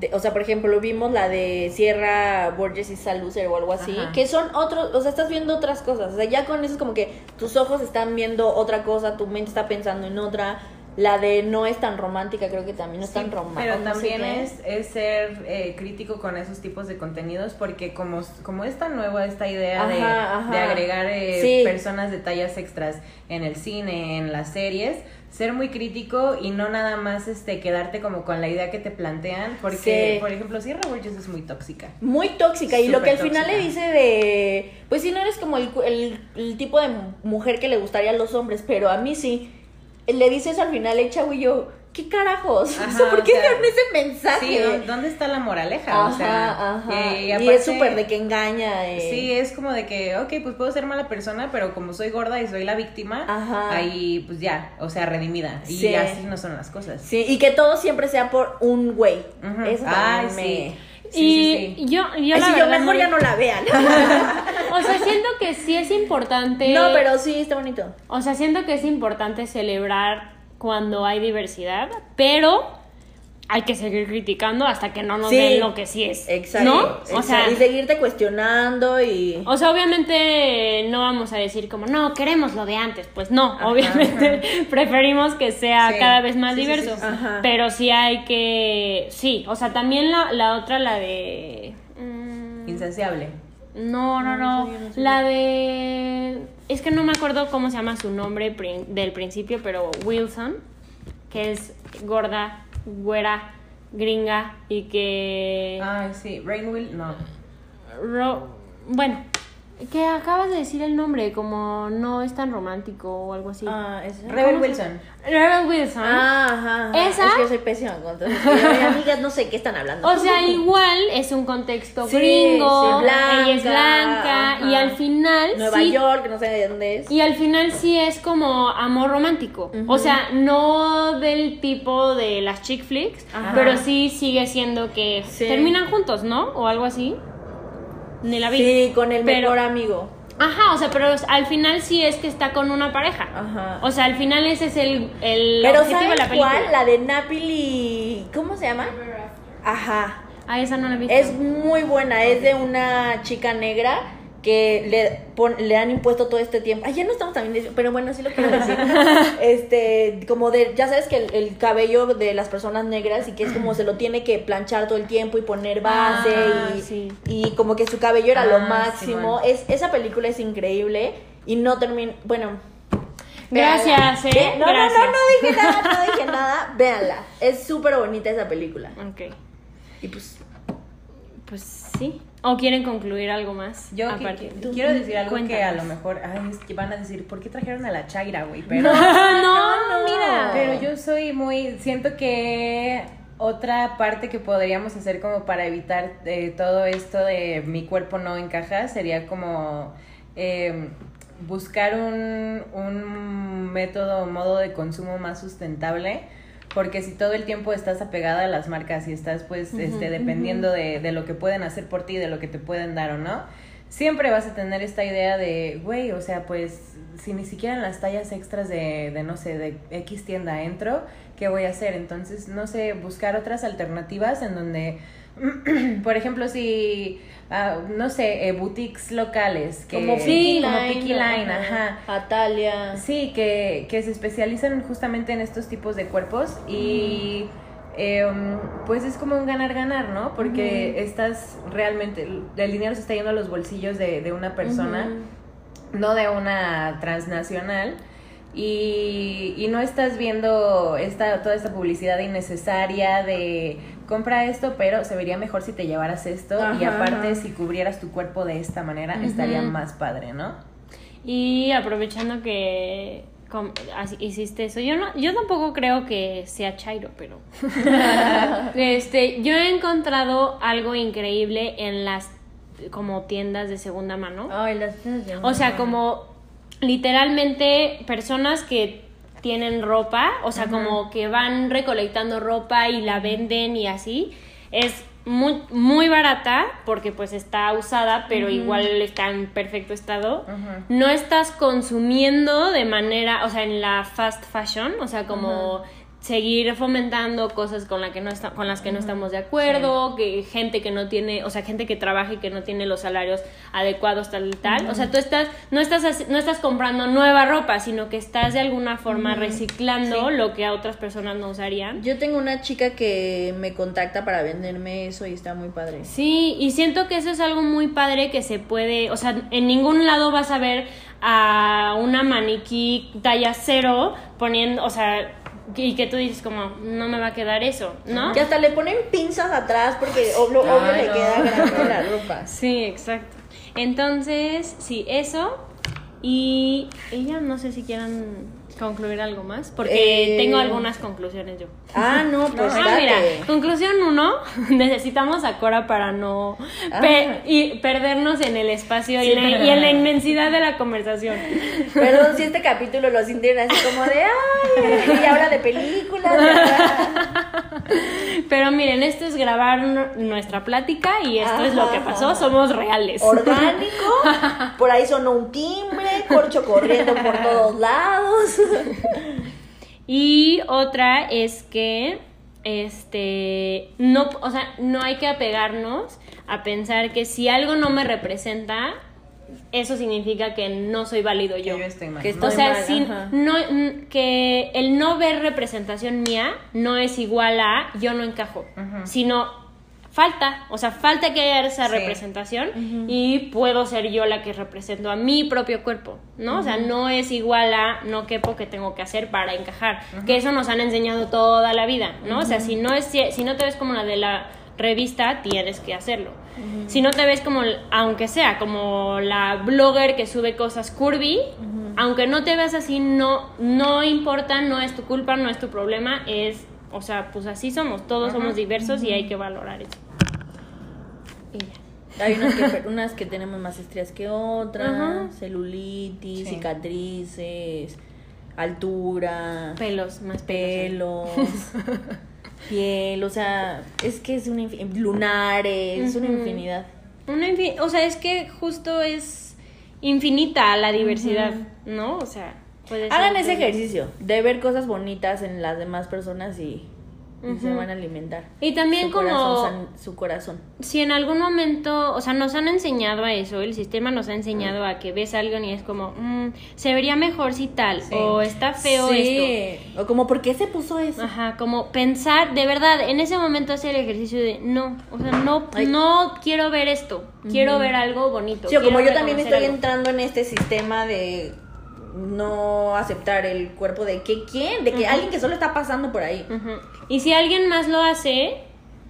De- o sea, por ejemplo, vimos la de Sierra Borges y Salucer o algo así. Ajá. Que son otros. O sea, estás viendo otras cosas. O sea, ya con eso es como que tus ojos están viendo otra cosa, tu mente está pensando en otra. La de No es tan romántica, creo que también no es Sí, tan romántica. Pero también es, es ser eh, crítico con esos tipos de contenidos porque como, como es tan nueva esta idea de, Ajá, ajá. de agregar eh, Sí. personas de tallas extras en el cine, en las series, ser muy crítico y no nada más este quedarte como con la idea que te plantean porque, Sí. por ejemplo, Sierra Burgess es muy tóxica. muy tóxica y lo que al final le dice de pues si no eres como el, el, el tipo de mujer que le gustaría a los hombres pero a mí sí le dice eso al final el chavo y yo qué carajos O sea, ¿por qué o sea, dieron ese mensaje Sí, ¿dó- ¿dónde está la moraleja? ajá o sea, ajá eh, y, aparte- es súper de que engaña eh. Sí, es como de que, ok, pues puedo ser mala persona, pero como soy gorda y soy la víctima, Ajá. ahí pues ya, o sea, redimida. Y Sí. así no son las cosas. Sí, y que todo siempre sea por un güey Ujú. eso Ay, me- sí. y Sí, sí, sí. yo, yo Ay, la sí, yo verdad mejor no- ya no la vean O sea, siento que sí es importante. no pero sí está bonito O sea, siento que es importante celebrar cuando hay diversidad, pero hay que seguir criticando hasta que no nos Sí. den lo que sí es. exacto, ¿No? O sea, y seguirte cuestionando y o sea, obviamente no vamos a decir como, no, queremos lo de antes. Pues no, Ajá, obviamente preferimos que sea Sí. cada vez más Sí, diverso. Pero sí hay que, sí, o sea, también la, la otra, la de... mm, Insaciable. no, no, No, no. no. La de. Es que no me acuerdo cómo se llama su nombre del principio, pero Wilson, que es gorda, güera, gringa y que. Ay, sí, Rain Will, no. Ro- bueno, que acabas de decir el nombre, como no es tan romántico o algo así. ah, ¿esa? Rebel ¿Cómo se- Wilson. Rebel Wilson. Ah, ajá, ajá. ¿Esa? Es que yo soy pésima con todo amigas, no sé qué están hablando. O sea, igual es un contexto Sí, gringo, sí, blanca, ella es blanca ajá. y al final Nueva sí York, no sé de dónde es. Y al final sí es como amor romántico. O sea, no del tipo de las chick flicks, pero sí sigue siendo que terminan juntos, ¿no? O algo así. Ni la vi. Sí, con el Pero- mejor amigo. Ajá, o sea, pero al final sí es que está con una pareja. Ajá. O sea, al final ese es el, el Pero objetivo ¿sabes de la película. cuál? La de Napoli. ¿Cómo se llama? Ajá. Ah, esa no la he visto. Es muy buena. Es de una chica negra que le, pon- le han impuesto todo este tiempo. Ay, ya no estamos también diciendo, pero bueno, sí lo quiero decir. este, como de, ya sabes que el, el cabello de las personas negras y que es como se lo tiene que planchar todo el tiempo y poner base Ah, y, sí. y como que su cabello era lo Ah, máximo. Es, esa película es increíble y no termina, bueno. Gracias, véanla. ¿eh? No, Gracias. no, no, no dije nada, no dije nada. Véanla. Es súper bonita esa película. Ok. Y pues, Pues sí. ¿O quieren concluir algo más? Yo quiero decir algo que a lo mejor, ay, es que van a decir, ¿por qué trajeron a la Chaira, güey? Pero, no, no. mira. pero yo soy muy, siento que otra parte que podríamos hacer como para evitar eh, todo esto de mi cuerpo no encaja sería como eh, buscar un, un método, modo de consumo más sustentable. Porque si todo el tiempo estás apegada a las marcas y estás pues este, dependiendo de, de lo que pueden hacer por ti, de lo que te pueden dar o no, siempre vas a tener esta idea de, güey, o sea, pues si ni siquiera en las tallas extras de, de, no sé, de X tienda entro, ¿qué voy a hacer? Entonces, no sé, buscar otras alternativas en donde, por ejemplo, si, ah, no sé, eh, boutiques locales, que, como Line, Picky Line, ajá. Atalia. Sí, que, que se especializan justamente en estos tipos de cuerpos y em, pues es como un ganar-ganar, ¿no? Porque estás realmente, el dinero se está yendo a los bolsillos de, de una persona, no de una transnacional. Y, y no estás viendo esta, toda esta publicidad innecesaria de compra esto, pero se vería mejor si te llevaras esto y aparte ajá. si cubrieras tu cuerpo de esta manera estaría más padre, ¿no? Y aprovechando que com- así- hiciste eso, yo no, yo tampoco creo que sea Chairo, pero este, yo he encontrado algo increíble en las como tiendas de segunda mano. Ay, las tiendas de O sea, como literalmente personas que tienen ropa, o sea, como que van recolectando ropa y la venden y así. Es muy, muy barata porque pues está usada, pero igual está en perfecto estado. No estás consumiendo de manera, o sea, en la fast fashion, o sea, como seguir fomentando cosas con, la que no está, con las que no estamos de acuerdo, que gente que no tiene, o sea, gente que trabaja y que no tiene los salarios adecuados tal y tal. O sea, tú estás no estás no estás comprando nueva ropa, sino que estás de alguna forma reciclando lo que a otras personas no usarían. Yo tengo una chica que me contacta para venderme eso y está muy padre. Sí, y siento que eso es algo muy padre que se puede, o sea, en ningún lado vas a ver a una maniquí talla cero poniendo, o sea, y que tú dices como, no me va a quedar eso, ¿no? Que hasta le ponen pinzas atrás porque obvio, obvio le queda grande la ropa. Sí, exacto. Entonces, sí, eso. Y ella, no sé si quieran concluir algo más, porque Eh, tengo algunas conclusiones yo. Ah, no, pues ah, date. mira, conclusión uno, necesitamos a Cora para no pe- Ah. y perdernos en el espacio y, la- y en la inmensidad de la conversación. Perdón si este capítulo lo sintieron así como de ay, y ahora de películas. de acá". Pero miren, esto es grabar nu- nuestra plática y esto es lo que pasó, somos reales. Orgánico, por ahí sonó un timbre, corcho corriendo por todos lados. Y otra es que este no, o sea, no hay que apegarnos a pensar que si algo no me representa, eso significa que no soy válido Que yo. yo estoy mal. Que ¿no? O Estoy sea, mal, si ajá. no, n- que el no ver representación mía no es igual a yo no encajo, sino falta, o sea, falta que haya esa Sí. representación y puedo ser yo la que represento a mi propio cuerpo, ¿no? O sea, no es igual a no quepo que tengo que hacer para encajar, que eso nos han enseñado toda la vida, ¿no? O sea, si no es si no te ves como la de la revista, tienes que hacerlo. Si no te ves como, aunque sea como la blogger que sube cosas curvy, aunque no te veas así, no, no importa, no es tu culpa, no es tu problema, es, o sea, pues así somos, todos somos diversos y hay que valorar eso. Y ya. Hay unas que, unas que tenemos más estrías que otras, Ajá. celulitis, Sí. cicatrices, altura, Pelos, más pelos. pelos, piel, o sea, es que es una lunares, es una infinidad. Una infin- o sea, es que justo es infinita la diversidad, ¿no? O sea, puede Hagan ese ejercicio de ver cosas bonitas en las demás personas y, y se van a alimentar. Y también su como- corazón, su corazón. si en algún momento, o sea, nos han enseñado a eso, el sistema nos ha enseñado a que ves algo y es como, mm, se vería mejor si tal, Sí. o está feo esto. O como, ¿por qué se puso eso? Ajá, como pensar, de verdad, en ese momento hacer el ejercicio de, no, o sea, no, Ay. no quiero ver esto, quiero ver algo bonito. Sí, como yo también estoy algo". entrando en este sistema de no aceptar el cuerpo de que quién, de que alguien que solo está pasando por ahí. Y si alguien más lo hace,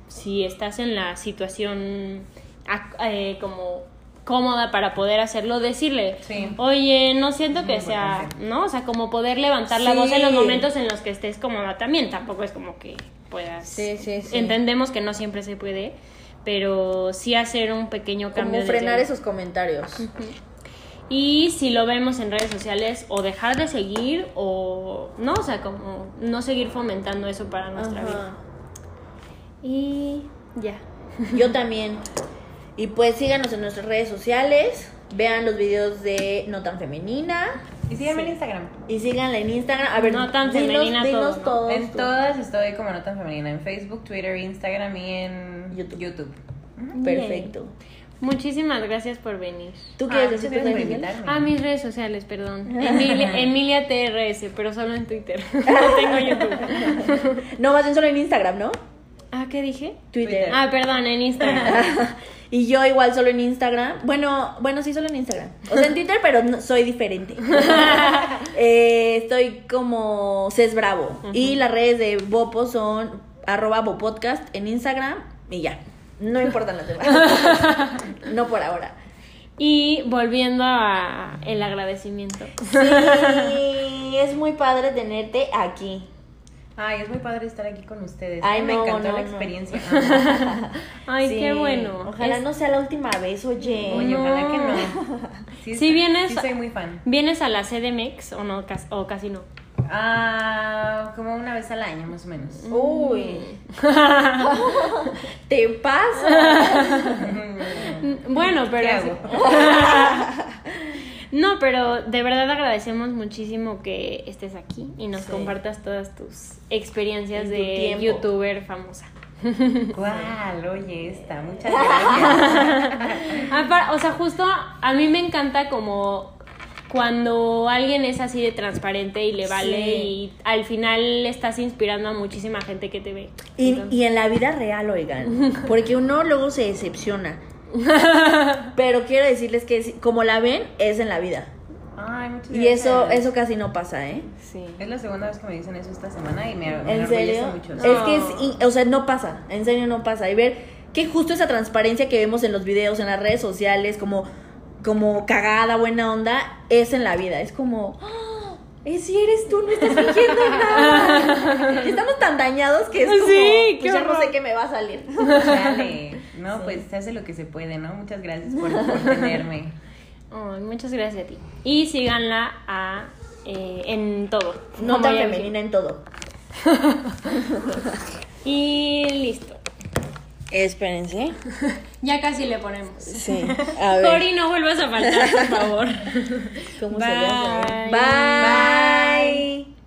si estás en la situación ac- eh, como cómoda para poder hacerlo, decirle, Sí. oye, no siento que Muy sea. ¿no? O sea, como poder levantar la voz en los momentos en los que estés cómoda también, tampoco es como que puedas. Sí, sí, sí. Entendemos que no siempre se puede, pero sí hacer un pequeño cambio. Como frenar esos comentarios. Y si lo vemos en redes sociales, o dejar de seguir, o no, o sea, como no seguir fomentando eso para nuestra vida. Y ya. Yo también. Y pues síganos en nuestras redes sociales, vean los videos de No Tan Femenina Y síganme en Instagram. y síganla en Instagram. A ver, No Tan dinos, Femenina dinos todos, ¿no? todos. En tú. todas estoy como no tan femenina. En Facebook, Twitter, Instagram y en YouTube. YouTube. Perfecto. Muchísimas gracias por venir. ¿Tú Ah, quieres muchas decir tus redes sociales? Ah, mis redes sociales, perdón. Emilia, Emilia TRS, pero solo en Twitter. No tengo YouTube. No, más bien solo en Instagram, ¿no? Ah, ¿qué dije? Twitter. Ah, perdón, en Instagram. y yo igual solo en Instagram. Bueno, bueno, sí, solo en Instagram. O sea, en Twitter, pero no- soy diferente. Eh, estoy como Cés Bravo. Y las redes de Bopo son arroba Bopodcast en Instagram y ya. No importan las demás. no por ahora. Y volviendo a el agradecimiento. Sí, es muy padre tenerte aquí. Ay, es muy padre estar aquí con ustedes. Ay, me no, encantó no, la no. experiencia. Ay, Sí, qué bueno. Ojalá Es- no sea la última vez, oye. Oye, No. ojalá que no. Sí, Si vienes- Sí, soy muy fan. ¿Vienes a la CDMX o no? O casi no. Ah, como una vez al año, más o menos. Uy. Te pasa. Bueno, pero... ¿Qué hago? No, pero de verdad agradecemos muchísimo que estés aquí y nos Sí. compartas todas tus experiencias tu de tiempo. youtuber famosa. ¿Cuál? Oye, esta, muchas gracias. O sea, justo a mí me encanta como cuando alguien es así de transparente y le vale Sí. y al final estás inspirando a muchísima gente que te ve. Y, Entonces- y en la vida real, oigan. Porque uno luego se decepciona. Pero quiero decirles que como la ven, es en la vida. Ay, muchas Y eso, gracias. eso casi no pasa, ¿eh? Sí. Es la segunda vez que me dicen eso esta semana y me, me ¿En serio? mucho. Es que es, o sea, no pasa, en serio no pasa. Y ver que justo esa transparencia que vemos en los videos, en las redes sociales, como, como cagada, buena onda, es en la vida. Es como, ¡Ah! es si eres tú, no estás fingiendo nada. Estamos tan dañados que es como, Sí, pues ya no sé qué me va a salir. Chale. No, pues se hace lo que se puede, ¿no? Muchas gracias por, por tenerme. Ay, muchas gracias a ti. Y síganla a, eh, en todo. No ya femenina en todo. Y listo. Espérense. ya casi le ponemos. Sí. A ver. Cori, no vuelvas a faltar, por favor. ¿Cómo Bye. Bye.